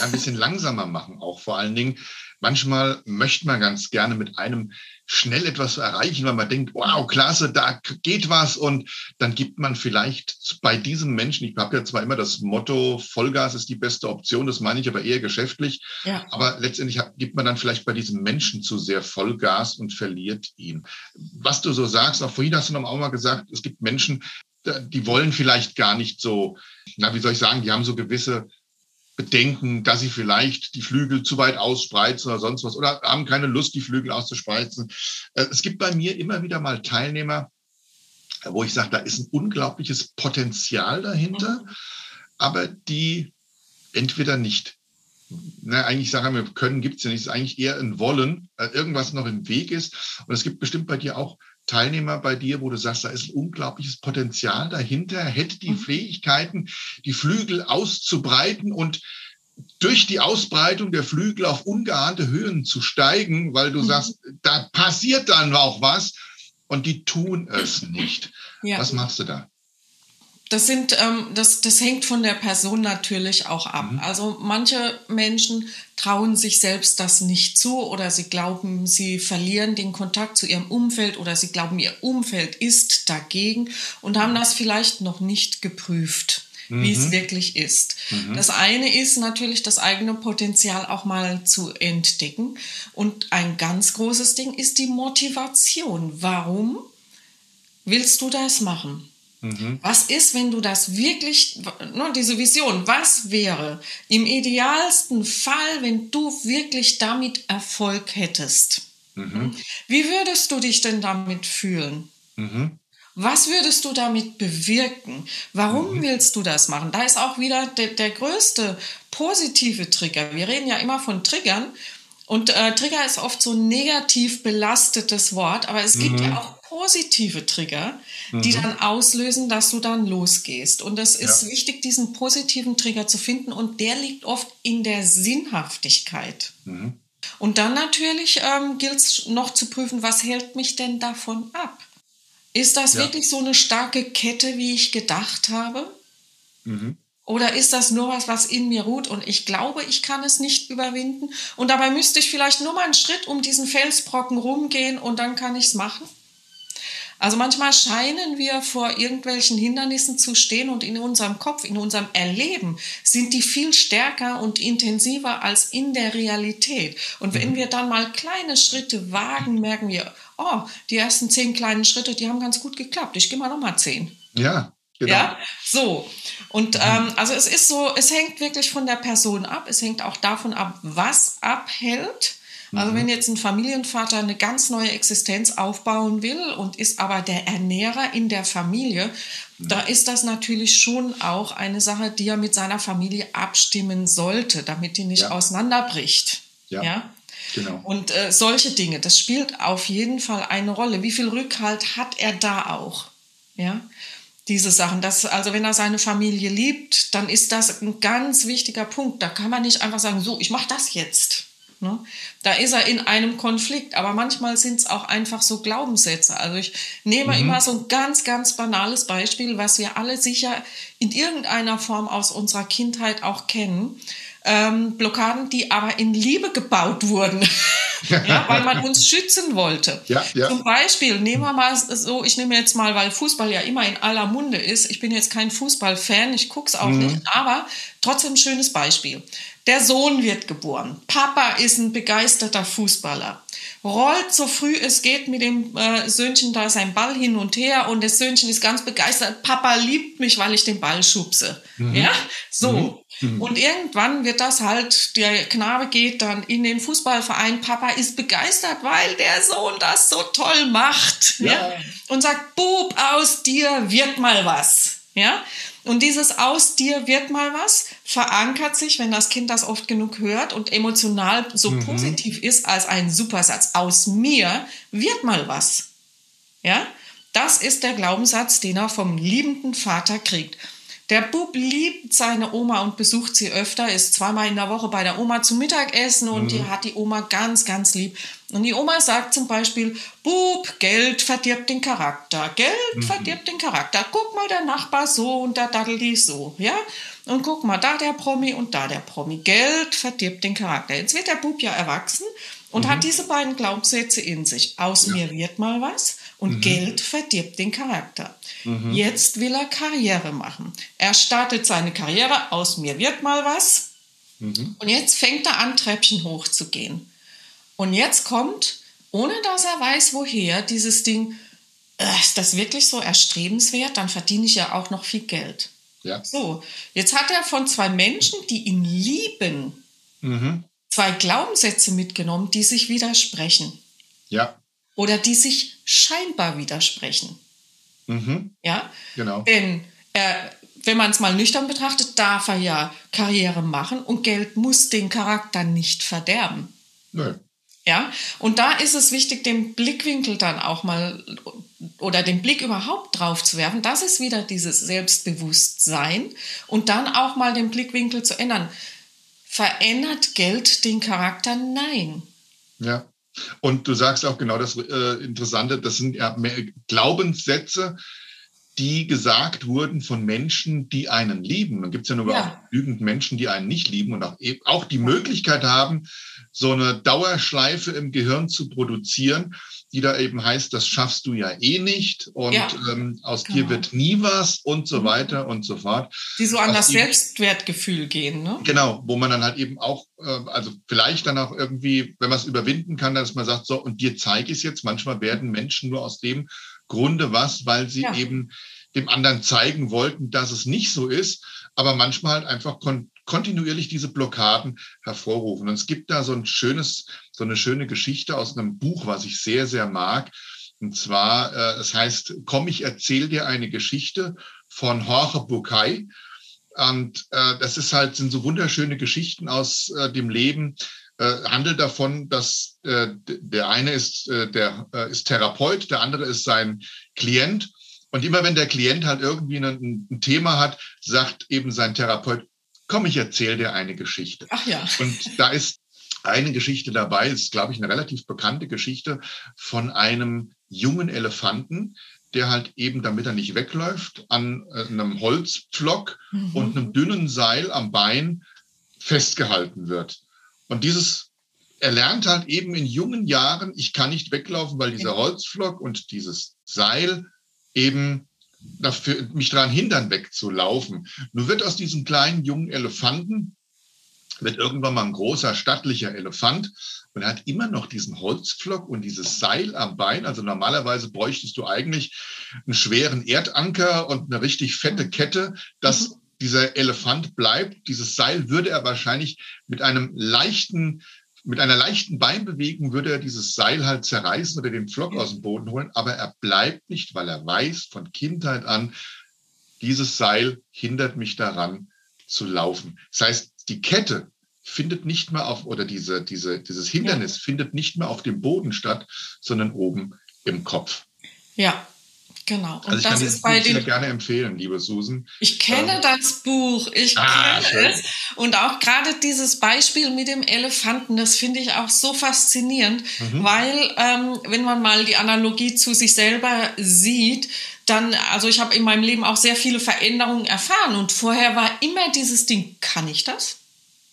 ein bisschen langsamer machen, auch vor allen Dingen. Manchmal möchte man ganz gerne mit einem schnell etwas erreichen, weil man denkt, wow, klasse, da geht was. Und dann gibt man vielleicht bei diesem Menschen, ich habe ja zwar immer das Motto, Vollgas ist die beste Option, das meine ich aber eher geschäftlich. Ja. Aber letztendlich gibt man dann vielleicht bei diesem Menschen zu sehr Vollgas und verliert ihn. Was du so sagst, auch vorhin hast du noch mal gesagt, es gibt Menschen, die wollen vielleicht gar nicht so, na, wie soll ich sagen, die haben so gewisse Bedenken, dass sie vielleicht die Flügel zu weit ausspreizen oder sonst was oder haben keine Lust, die Flügel auszuspreizen. Äh, es gibt bei mir immer wieder mal Teilnehmer, wo ich sage, da ist ein unglaubliches Potenzial dahinter, aber die entweder nicht na, eigentlich sagen wir, können gibt es ja nicht, es ist eigentlich eher ein Wollen, äh, irgendwas noch im Weg ist. Und es gibt bestimmt bei dir auch Teilnehmer bei dir, wo du sagst, da ist ein unglaubliches Potenzial dahinter, hätte die mhm. Fähigkeiten, die Flügel auszubreiten und durch die Ausbreitung der Flügel auf ungeahnte Höhen zu steigen, weil du mhm. sagst, da passiert dann auch was und die tun es nicht. Ja. Was machst du da? Das sind, ähm, das, das hängt von der Person natürlich auch ab. Mhm. Also manche Menschen trauen sich selbst das nicht zu oder sie glauben, sie verlieren den Kontakt zu ihrem Umfeld oder sie glauben, ihr Umfeld ist dagegen und haben das vielleicht noch nicht geprüft mhm. wie es mhm. wirklich ist. Mhm. Das eine ist natürlich das eigene Potenzial auch mal zu entdecken. Und ein ganz großes Ding ist die Motivation. Warum willst du das machen? Mhm. Was ist, wenn du das wirklich, ne, diese Vision, was wäre im idealsten Fall, wenn du wirklich damit Erfolg hättest? Mhm. Wie würdest du dich denn damit fühlen? Mhm. Was würdest du damit bewirken? Warum mhm. willst du das machen? Da ist auch wieder der, der größte positive Trigger. Wir reden ja immer von Triggern. Und äh, Trigger ist oft so ein negativ belastetes Wort, aber es gibt ja mhm. auch positive Trigger, die mhm. dann auslösen, dass du dann losgehst. Und es ist ja. wichtig, diesen positiven Trigger zu finden und der liegt oft in der Sinnhaftigkeit. Mhm. Und dann natürlich ähm, gilt es noch zu prüfen, was hält mich denn davon ab? Ist das ja. wirklich so eine starke Kette, wie ich gedacht habe? Mhm. Oder ist das nur was, was in mir ruht und ich glaube, ich kann es nicht überwinden? Und dabei müsste ich vielleicht nur mal einen Schritt um diesen Felsbrocken rumgehen und dann kann ich es machen? Also manchmal scheinen wir vor irgendwelchen Hindernissen zu stehen und in unserem Kopf, in unserem Erleben sind die viel stärker und intensiver als in der Realität. Und wenn mhm. wir dann mal kleine Schritte wagen, merken wir, oh, die ersten zehn kleinen Schritte, die haben ganz gut geklappt. Ich gehe mal nochmal zehn. Ja, Genau. Ja, so. Und mhm. ähm, also es ist so, es hängt wirklich von der Person ab. Es hängt auch davon ab, was abhält. Also wenn mhm. jetzt ein Familienvater eine ganz neue Existenz aufbauen will und ist aber der Ernährer in der Familie, da ist das natürlich schon auch eine Sache, die er mit seiner Familie abstimmen sollte, damit die nicht ja. auseinanderbricht. Ja. ja? Genau. Und äh, solche Dinge, das spielt auf jeden Fall eine Rolle. Wie viel Rückhalt hat er da auch? Ja, diese Sachen. Das, also wenn er seine Familie liebt, dann ist das ein ganz wichtiger Punkt. Da kann man nicht einfach sagen, so, ich mache das jetzt. Ne? Da ist er in einem Konflikt, aber manchmal sind es auch einfach so Glaubenssätze. Also ich nehme mhm. immer so ein ganz, ganz banales Beispiel, was wir alle sicher in irgendeiner Form aus unserer Kindheit auch kennen. Ähm, Blockaden, die aber in Liebe gebaut wurden, ja, weil man uns schützen wollte. Ja, ja. Zum Beispiel, nehmen wir mal so, ich nehme jetzt mal, weil Fußball ja immer in aller Munde ist, ich bin jetzt kein Fußballfan, ich gucke es auch mhm. nicht, aber trotzdem ein schönes Beispiel. Der Sohn wird geboren. Papa ist ein begeisterter Fußballer. Rollt so früh es geht mit dem äh, Söhnchen da sein Ball hin und her und das Söhnchen ist ganz begeistert. Papa liebt mich, weil ich den Ball schubse. Mhm. Ja, so. Mhm. mhm. Und irgendwann wird das halt, der Knabe geht dann in den Fußballverein. Papa ist begeistert, weil der Sohn das so toll macht. Ja. ja? Und sagt, Bub, aus dir wird mal was. Ja, und dieses aus dir wird mal was verankert sich, wenn das Kind das oft genug hört und emotional so mhm. positiv ist als ein Supersatz. Aus mir wird mal was. Ja, das ist der Glaubenssatz, den er vom liebenden Vater kriegt. Der Bub liebt seine Oma und besucht sie öfter, ist zweimal in der Woche bei der Oma zum Mittagessen und mhm. die hat die Oma ganz, ganz lieb. Und die Oma sagt zum Beispiel, Bub, Geld verdirbt den Charakter, Geld mhm. verdirbt den Charakter. Guck mal, der Nachbar so und der Daddeli so, ja? Und guck mal, da der Promi und da der Promi. Geld verdirbt den Charakter. Jetzt wird der Bub ja erwachsen und mhm. hat diese beiden Glaubenssätze in sich. Aus ja. mir wird mal was und mhm. Geld verdirbt den Charakter. Mhm. Jetzt will er Karriere machen. Er startet seine Karriere, aus mir wird mal was. Mhm. Und jetzt fängt er an, Treppchen hochzugehen. Und jetzt kommt, ohne dass er weiß, woher, dieses Ding, äh, ist das wirklich so erstrebenswert? Dann verdiene ich ja auch noch viel Geld. Ja. So, jetzt hat er von zwei Menschen, die ihn lieben, Mhm. zwei Glaubenssätze mitgenommen, die sich widersprechen Ja. Oder die sich scheinbar widersprechen. Mhm. Ja, Genau. denn äh, wenn man es mal nüchtern betrachtet, darf er ja Karriere machen und Geld muss den Charakter nicht verderben. Nö. Ja, und da ist es wichtig, den Blickwinkel dann auch mal oder den Blick überhaupt drauf zu werfen. Das ist wieder dieses Selbstbewusstsein und dann auch mal den Blickwinkel zu ändern. Verändert Geld den Charakter? Nein. Ja. Und du sagst auch genau das äh, Interessante, das sind ja mehr Glaubenssätze, die gesagt wurden von Menschen, die einen lieben. Dann gibt es ja nur Ja. genügend Menschen, die einen nicht lieben und auch, eben auch die Möglichkeit haben, so eine Dauerschleife im Gehirn zu produzieren, die da eben heißt, das schaffst du ja eh nicht und Ja. ähm, aus dir Genau. wird nie was und so Mhm. weiter und so fort. Die so an Aus das ihm- Selbstwertgefühl gehen. Ne? Genau, wo man dann halt eben auch, äh, also vielleicht dann auch irgendwie, wenn man es überwinden kann, dass man sagt, so, und dir zeige ich es jetzt. Manchmal werden Menschen nur aus dem Grunde was, weil sie Ja. eben dem anderen zeigen wollten, dass es nicht so ist, aber manchmal halt einfach kon kontinuierlich diese Blockaden hervorrufen. Und es gibt da so ein schönes, so eine schöne Geschichte aus einem Buch, was ich sehr, sehr mag. Und zwar, äh, es heißt, komm, ich erzähl dir eine Geschichte von Jorge Bucay. Und äh, das ist halt, sind so wunderschöne Geschichten aus äh, dem Leben. Äh, handelt davon, dass äh, der eine ist, äh, der äh, ist Therapeut, der andere ist sein Klient. Und immer wenn der Klient halt irgendwie ein, ein Thema hat, sagt eben sein Therapeut, komm, ich erzähle dir eine Geschichte. Ach ja. Und da ist eine Geschichte dabei, ist, glaube ich, eine relativ bekannte Geschichte von einem jungen Elefanten, der halt eben, damit er nicht wegläuft, an äh, einem Holzpflock Mhm. und einem dünnen Seil am Bein festgehalten wird. Und dieses, er lernt halt eben in jungen Jahren, ich kann nicht weglaufen, weil dieser Ja. Holzpflock und dieses Seil eben dafür, mich daran hindern, wegzulaufen. Nun wird aus diesem kleinen jungen Elefanten wird irgendwann mal ein großer stattlicher Elefant und er hat immer noch diesen Holzpflock und dieses Seil am Bein. Also normalerweise bräuchtest du eigentlich einen schweren Erdanker und eine richtig fette Kette, dass dieser Elefant bleibt. Dieses Seil würde er wahrscheinlich mit einem leichten mit einer leichten Beinbewegung würde er dieses Seil halt zerreißen oder den Pflock aus dem Boden holen, aber er bleibt nicht, weil er weiß von Kindheit an, dieses Seil hindert mich daran zu laufen. Das heißt, die Kette findet nicht mehr auf, oder diese, diese, dieses Hindernis findet nicht mehr auf dem Boden statt, sondern oben im Kopf. Ja, genau. Und Also ich kann das dieses ist bei Buch den. gerne empfehlen, liebe Susan. Ich kenne Ähm, das Buch, ich Ah, kenne schön. es. Und auch gerade dieses Beispiel mit dem Elefanten, das finde ich auch so faszinierend, Mhm. weil ähm, wenn man mal die Analogie zu sich selber sieht, dann, also ich habe in meinem Leben auch sehr viele Veränderungen erfahren und vorher war immer dieses Ding, kann ich das?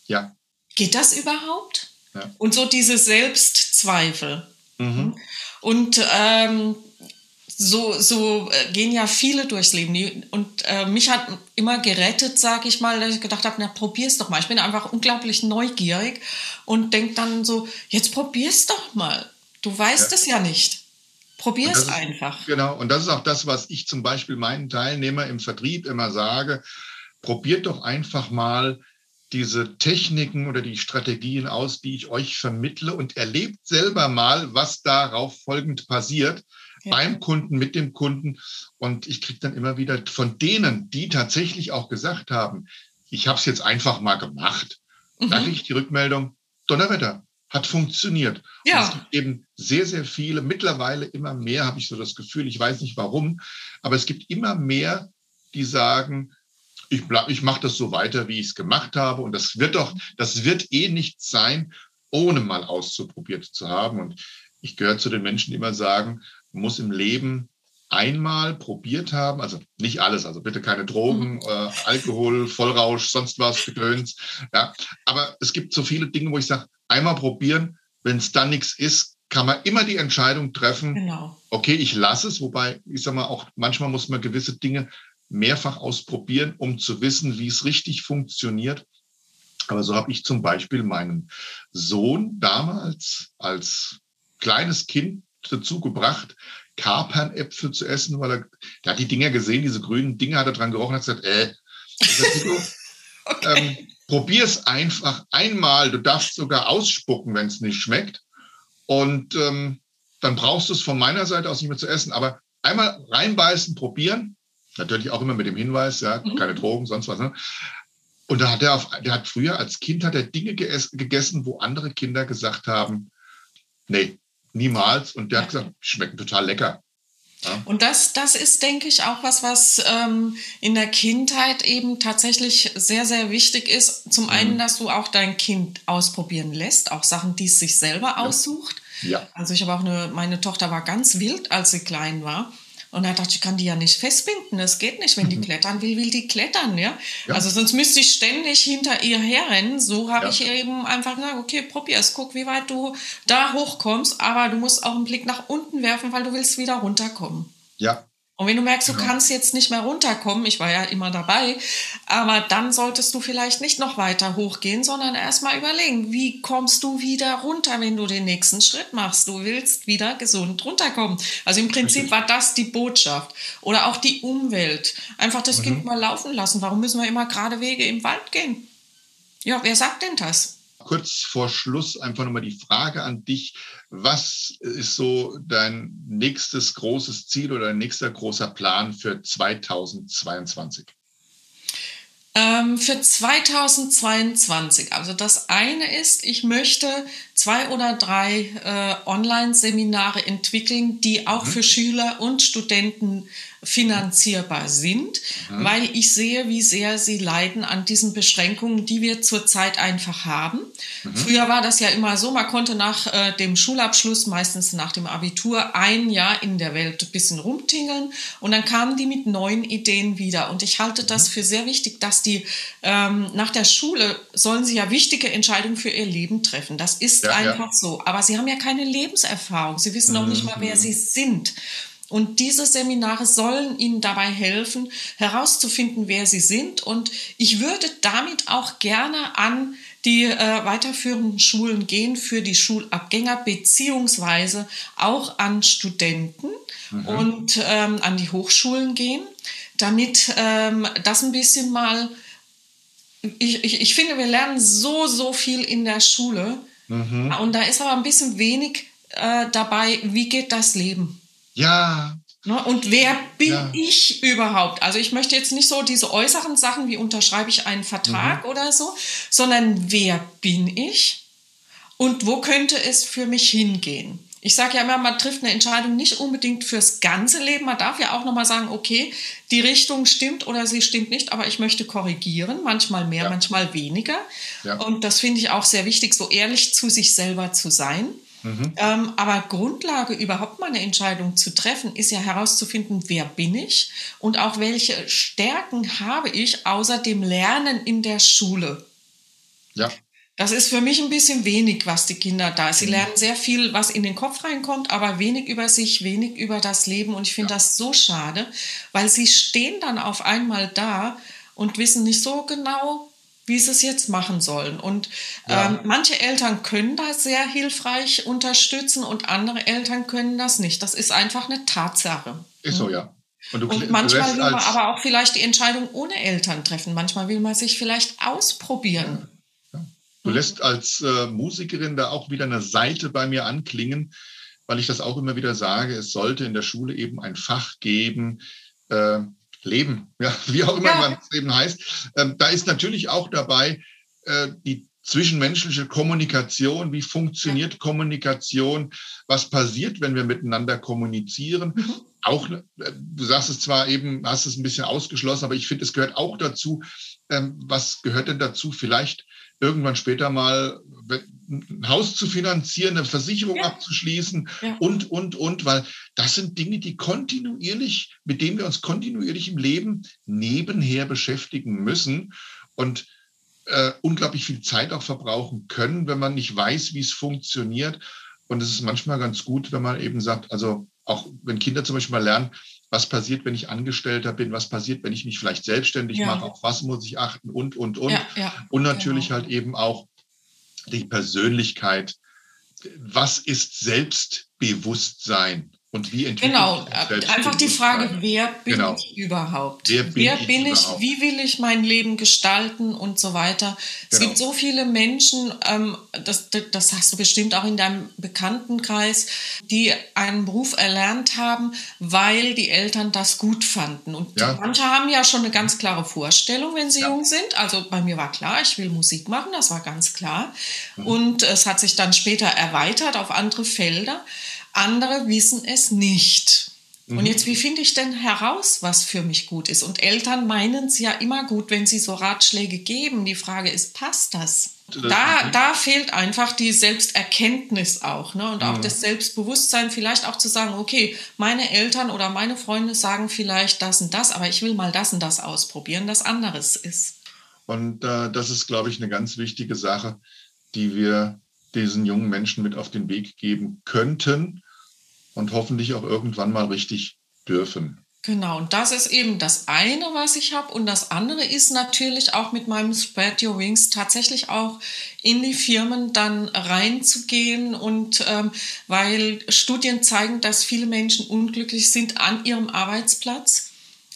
Ja. Geht das überhaupt? Ja. Und so diese Selbstzweifel. Mhm. Und ähm, so, so äh, gehen ja viele durchs Leben. Und äh, mich hat immer gerettet, sage ich mal, dass ich gedacht habe, na probier's doch mal. Ich bin einfach unglaublich neugierig und denk dann so, jetzt probier's doch mal. Du weißt Ja. es ja nicht. Das ist- einfach. Genau. Und das ist auch das, was ich zum Beispiel meinen Teilnehmern im Vertrieb immer sage. Probiert doch einfach mal diese Techniken oder die Strategien aus, die ich euch vermittle und erlebt selber mal, was darauf folgend passiert Ja. beim Kunden, mit dem Kunden. Und ich kriege dann immer wieder von denen, die tatsächlich auch gesagt haben, ich habe es jetzt einfach mal gemacht. Da Mhm. kriege ich die Rückmeldung, Donnerwetter, hat funktioniert. Und es Ja, gibt eben sehr, sehr viele, mittlerweile immer mehr, habe ich so das Gefühl, ich weiß nicht warum, aber es gibt immer mehr, die sagen, ich, bleib- ich mache das so weiter, wie ich es gemacht habe. Und das wird doch, das wird eh nichts sein, ohne mal auszuprobiert zu haben. Und ich gehöre zu den Menschen, die immer sagen, muss im Leben einmal probiert haben, also nicht alles, also bitte keine Drogen, äh, Alkohol, Vollrausch, sonst was, Gedöns. Ja, aber es gibt so viele Dinge, wo ich sage, einmal probieren, wenn es dann nichts ist, kann man immer die Entscheidung treffen, genau. okay, ich lasse es, wobei, ich sag mal, auch manchmal muss man gewisse Dinge mehrfach ausprobieren, um zu wissen, wie es richtig funktioniert. Aber so habe ich zum Beispiel meinen Sohn damals als kleines Kind dazu gebracht, Kapernäpfel zu essen, weil er, der hat die Dinger gesehen, diese grünen Dinger, hat er dran gerochen, hat gesagt, äh, okay. ähm, Probier es einfach einmal. Du darfst sogar ausspucken, wenn es nicht schmeckt. Und ähm, dann brauchst du es von meiner Seite aus nicht mehr zu essen. Aber einmal reinbeißen, probieren. Natürlich auch immer mit dem Hinweis, ja, mhm. keine Drogen, sonst was. Ne? Und da hat er auf, der hat früher als Kind hat er Dinge gegessen, wo andere Kinder gesagt haben, nee, niemals. Und der ja. hat gesagt, schmecken total lecker. Ja. Und das, das ist, denke ich, auch was, was ähm, in der Kindheit eben tatsächlich sehr, sehr wichtig ist. Zum mhm. einen, dass du auch dein Kind ausprobieren lässt, auch Sachen, die es sich selber aussucht. Ja. Also ich habe auch eine, meine Tochter war ganz wild, als sie klein war. Und er dachte ich, kann die ja nicht festbinden. Das geht nicht. Wenn die mhm. klettern will, will die klettern. Ja? ja? Also sonst müsste ich ständig hinter ihr herrennen. So habe ja. ich eben einfach gesagt, okay, probier es. Guck, wie weit du da hochkommst. Aber du musst auch einen Blick nach unten werfen, weil du willst wieder runterkommen. Ja, und wenn du merkst, du ja. kannst jetzt nicht mehr runterkommen, ich war ja immer dabei, aber dann solltest du vielleicht nicht noch weiter hochgehen, sondern erstmal überlegen, wie kommst du wieder runter, wenn du den nächsten Schritt machst. Du willst wieder gesund runterkommen. Also im Prinzip Richtig. war das die Botschaft. Oder auch die Umwelt. Einfach das mhm. Kind mal laufen lassen. Warum müssen wir immer gerade Wege im Wald gehen? Ja, wer sagt denn das? Kurz vor Schluss einfach nochmal die Frage an dich. Was ist so dein nächstes großes Ziel oder dein nächster großer Plan für 2022? Ähm, für 2022. Also das eine ist, ich möchte zwei oder drei äh, Online-Seminare entwickeln, die auch mhm. für Schüler und Studenten finanzierbar sind, mhm. weil ich sehe, wie sehr sie leiden an diesen Beschränkungen, die wir zurzeit einfach haben. Mhm. Früher war das ja immer so, man konnte nach äh, dem Schulabschluss, meistens nach dem Abitur, ein Jahr in der Welt ein bisschen rumtingeln und dann kamen die mit neuen Ideen wieder. Und ich halte das mhm. für sehr wichtig, dass die ähm, nach der Schule sollen sie ja wichtige Entscheidungen für ihr Leben treffen. Das ist ja, einfach ja. so. Aber sie haben ja keine Lebenserfahrung. Sie wissen noch nicht mal, wer mhm. sie sind. Und diese Seminare sollen Ihnen dabei helfen, herauszufinden, wer Sie sind. Und ich würde damit auch gerne an die äh, weiterführenden Schulen gehen für die Schulabgänger beziehungsweise auch an Studenten mhm. und ähm, an die Hochschulen gehen, damit ähm, das ein bisschen mal, ich, ich, ich finde, wir lernen so, so viel in der Schule mhm. und da ist aber ein bisschen wenig äh, dabei, wie geht das Leben. Ja. Ne, und wer bin ja. ich überhaupt? Also ich möchte jetzt nicht so diese äußeren Sachen, wie unterschreibe ich einen Vertrag mhm. oder so, sondern wer bin ich und wo könnte es für mich hingehen? Ich sage ja immer, man trifft eine Entscheidung nicht unbedingt fürs ganze Leben. Man darf ja auch nochmal sagen, okay, die Richtung stimmt oder sie stimmt nicht, aber ich möchte korrigieren, manchmal mehr, ja. manchmal weniger. Ja. Und das finde ich auch sehr wichtig, so ehrlich zu sich selber zu sein. Mhm. Ähm, aber Grundlage, überhaupt mal eine Entscheidung zu treffen, ist ja herauszufinden, wer bin ich und auch welche Stärken habe ich außer dem Lernen in der Schule. Ja. Das ist für mich ein bisschen wenig, was die Kinder da. Sie mhm. lernen sehr viel, was in den Kopf reinkommt, aber wenig über sich, wenig über das Leben. Und ich finde ja. das so schade, weil sie stehen dann auf einmal da und wissen nicht so genau, wie sie es jetzt machen sollen. Und ja. ähm, manche Eltern können da sehr hilfreich unterstützen und andere Eltern können das nicht. Das ist einfach eine Tatsache. Ist so, ja. Und, und manchmal will man aber auch vielleicht die Entscheidung ohne Eltern treffen. Manchmal will man sich vielleicht ausprobieren. Ja. Du lässt als äh, Musikerin da auch wieder eine Seite bei mir anklingen, weil ich das auch immer wieder sage, es sollte in der Schule eben ein Fach geben, äh, Leben, ja, wie auch immer ja. man das Leben heißt. Ähm, da ist natürlich auch dabei äh, die zwischenmenschliche Kommunikation, wie funktioniert ja. Kommunikation, was passiert, wenn wir miteinander kommunizieren. Mhm. Auch, äh, du sagst es zwar eben, hast es ein bisschen ausgeschlossen, aber ich finde, es gehört auch dazu. Ähm, was gehört denn dazu? Vielleicht irgendwann später mal ein Haus zu finanzieren, eine Versicherung ja. abzuschließen ja. und, und, und, weil das sind Dinge, die kontinuierlich, mit denen wir uns kontinuierlich im Leben nebenher beschäftigen müssen und äh, unglaublich viel Zeit auch verbrauchen können, wenn man nicht weiß, wie es funktioniert. Und es ist manchmal ganz gut, wenn man eben sagt, also auch wenn Kinder zum Beispiel mal lernen, was passiert, wenn ich Angestellter bin, was passiert, wenn ich mich vielleicht selbstständig ja. mache, auf was muss ich achten und, und, und. Ja, ja, und natürlich genau. halt eben auch die Persönlichkeit. Was ist Selbstbewusstsein? Und wie entwickelt Genau, einfach die Frage, wer bin genau. ich überhaupt? Wer bin, wer ich, bin ich, Wie will ich mein Leben gestalten und so weiter? Es genau. gibt so viele Menschen, ähm, das, das hast du bestimmt auch in deinem Bekanntenkreis, die einen Beruf erlernt haben, weil die Eltern das gut fanden. Und ja. manche haben ja schon eine ganz klare Vorstellung, wenn sie ja. jung sind. Also bei mir war klar, ich will Musik machen, das war ganz klar. Mhm. Und es hat sich dann später erweitert auf andere Felder. Andere wissen es nicht. Und mhm. jetzt, wie finde ich denn heraus, was für mich gut ist? Und Eltern meinen es ja immer gut, wenn sie so Ratschläge geben. Die Frage ist, passt das? Da, da fehlt einfach die Selbsterkenntnis auch ne? und auch mhm. das Selbstbewusstsein, vielleicht auch zu sagen, okay, meine Eltern oder meine Freunde sagen vielleicht das und das, aber ich will mal das und das ausprobieren, das anderes ist. Und äh, das ist, glaube ich, eine ganz wichtige Sache, die wir diesen jungen Menschen mit auf den Weg geben könnten und hoffentlich auch irgendwann mal richtig dürfen. Genau, und das ist eben das eine, was ich habe. Und das andere ist natürlich auch mit meinem Spread Your Wings tatsächlich auch in die Firmen dann reinzugehen. Und ähm, weil Studien zeigen, dass viele Menschen unglücklich sind an ihrem Arbeitsplatz.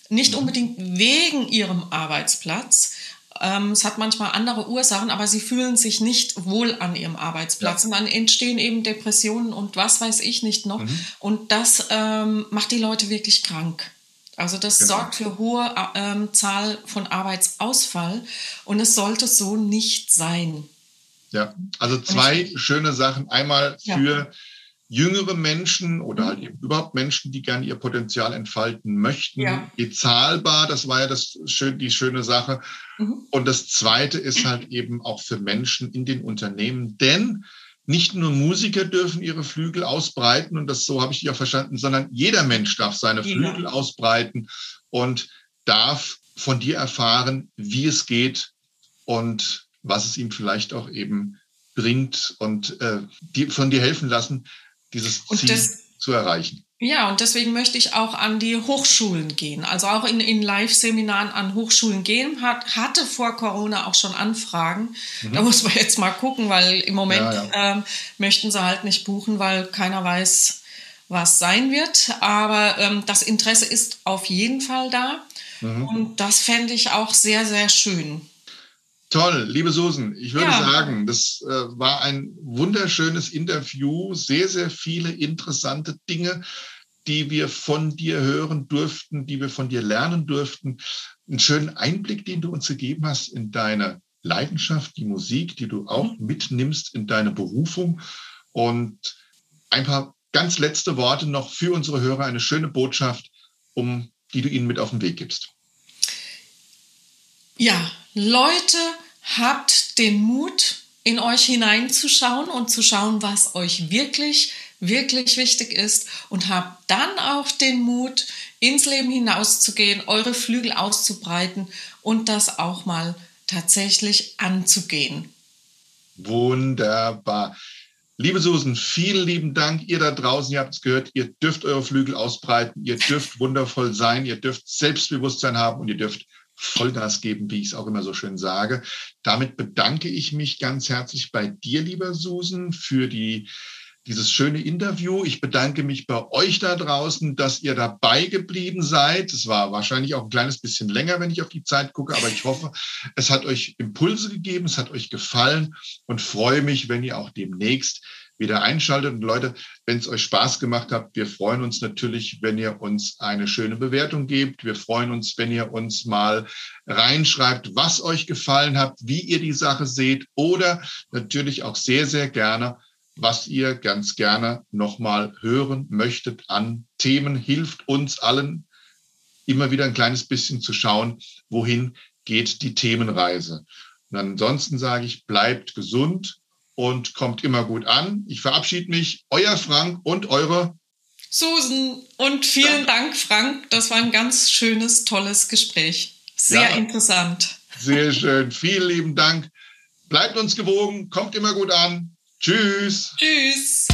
Nicht mhm. unbedingt wegen ihrem Arbeitsplatz, ähm, es hat manchmal andere Ursachen, aber sie fühlen sich nicht wohl an ihrem Arbeitsplatz. Ja. Und dann entstehen eben Depressionen und was weiß ich nicht noch. Mhm. Und das ähm, macht die Leute wirklich krank. Also das genau. sorgt für hohe ähm, Zahl von Arbeitsausfall und es sollte so nicht sein. Ja, also zwei schöne Sachen. Einmal für ja jüngere Menschen oder halt eben überhaupt Menschen, die gerne ihr Potenzial entfalten möchten, ja. bezahlbar. Das war ja das schön, die schöne Sache. Mhm. Und das zweite ist halt eben auch für Menschen in den Unternehmen, denn nicht nur Musiker dürfen ihre Flügel ausbreiten und das so habe ich auch verstanden, sondern jeder Mensch darf seine ja. Flügel ausbreiten und darf von dir erfahren, wie es geht und was es ihm vielleicht auch eben bringt und äh, die, von dir helfen lassen, dieses Ziel das, zu erreichen. Ja, und deswegen möchte ich auch an die Hochschulen gehen. Also auch in, in Live-Seminaren an Hochschulen gehen. Hat, hatte vor Corona auch schon Anfragen. Mhm. Da muss man jetzt mal gucken, weil im Moment ja, ja. Ähm, möchten sie halt nicht buchen, weil keiner weiß, was sein wird. Aber ähm, das Interesse ist auf jeden Fall da. Mhm. Und das fände ich auch sehr, sehr schön. Toll, liebe Susan, ich würde ja. sagen, das äh, war ein wunderschönes Interview, sehr, sehr viele interessante Dinge, die wir von dir hören durften, die wir von dir lernen durften. Einen schönen Einblick, den du uns gegeben hast in deine Leidenschaft, die Musik, die du auch mhm. mitnimmst in deine Berufung. Und ein paar ganz letzte Worte noch für unsere Hörer, eine schöne Botschaft, um die du ihnen mit auf den Weg gibst. Ja, Leute, habt den Mut, in euch hineinzuschauen und zu schauen, was euch wirklich, wirklich wichtig ist und habt dann auch den Mut, ins Leben hinauszugehen, eure Flügel auszubreiten und das auch mal tatsächlich anzugehen. Wunderbar. Liebe Susan, vielen lieben Dank. Ihr da draußen, ihr habt es gehört, ihr dürft eure Flügel ausbreiten, ihr dürft wundervoll sein, ihr dürft Selbstbewusstsein haben und ihr dürft Vollgas geben, wie ich es auch immer so schön sage. Damit bedanke ich mich ganz herzlich bei dir, lieber Susan, für die dieses schöne Interview. Ich bedanke mich bei euch da draußen, dass ihr dabei geblieben seid. Es war wahrscheinlich auch ein kleines bisschen länger, wenn ich auf die Zeit gucke, aber ich hoffe, es hat euch Impulse gegeben, es hat euch gefallen und freue mich, wenn ihr auch demnächst wieder einschaltet. Und Leute, wenn es euch Spaß gemacht hat, wir freuen uns natürlich, wenn ihr uns eine schöne Bewertung gebt. Wir freuen uns, wenn ihr uns mal reinschreibt, was euch gefallen hat, wie ihr die Sache seht oder natürlich auch sehr, sehr gerne, was ihr ganz gerne nochmal hören möchtet an Themen. Hilft uns allen immer wieder ein kleines bisschen zu schauen, wohin geht die Themenreise. Und ansonsten sage ich, bleibt gesund, und kommt immer gut an. Ich verabschiede mich. Euer Frank und eure Susan. Und vielen Dank, Frank. Das war ein ganz schönes, tolles Gespräch. Sehr ja, interessant. Sehr schön. Vielen lieben Dank. Bleibt uns gewogen. Kommt immer gut an. Tschüss. Tschüss.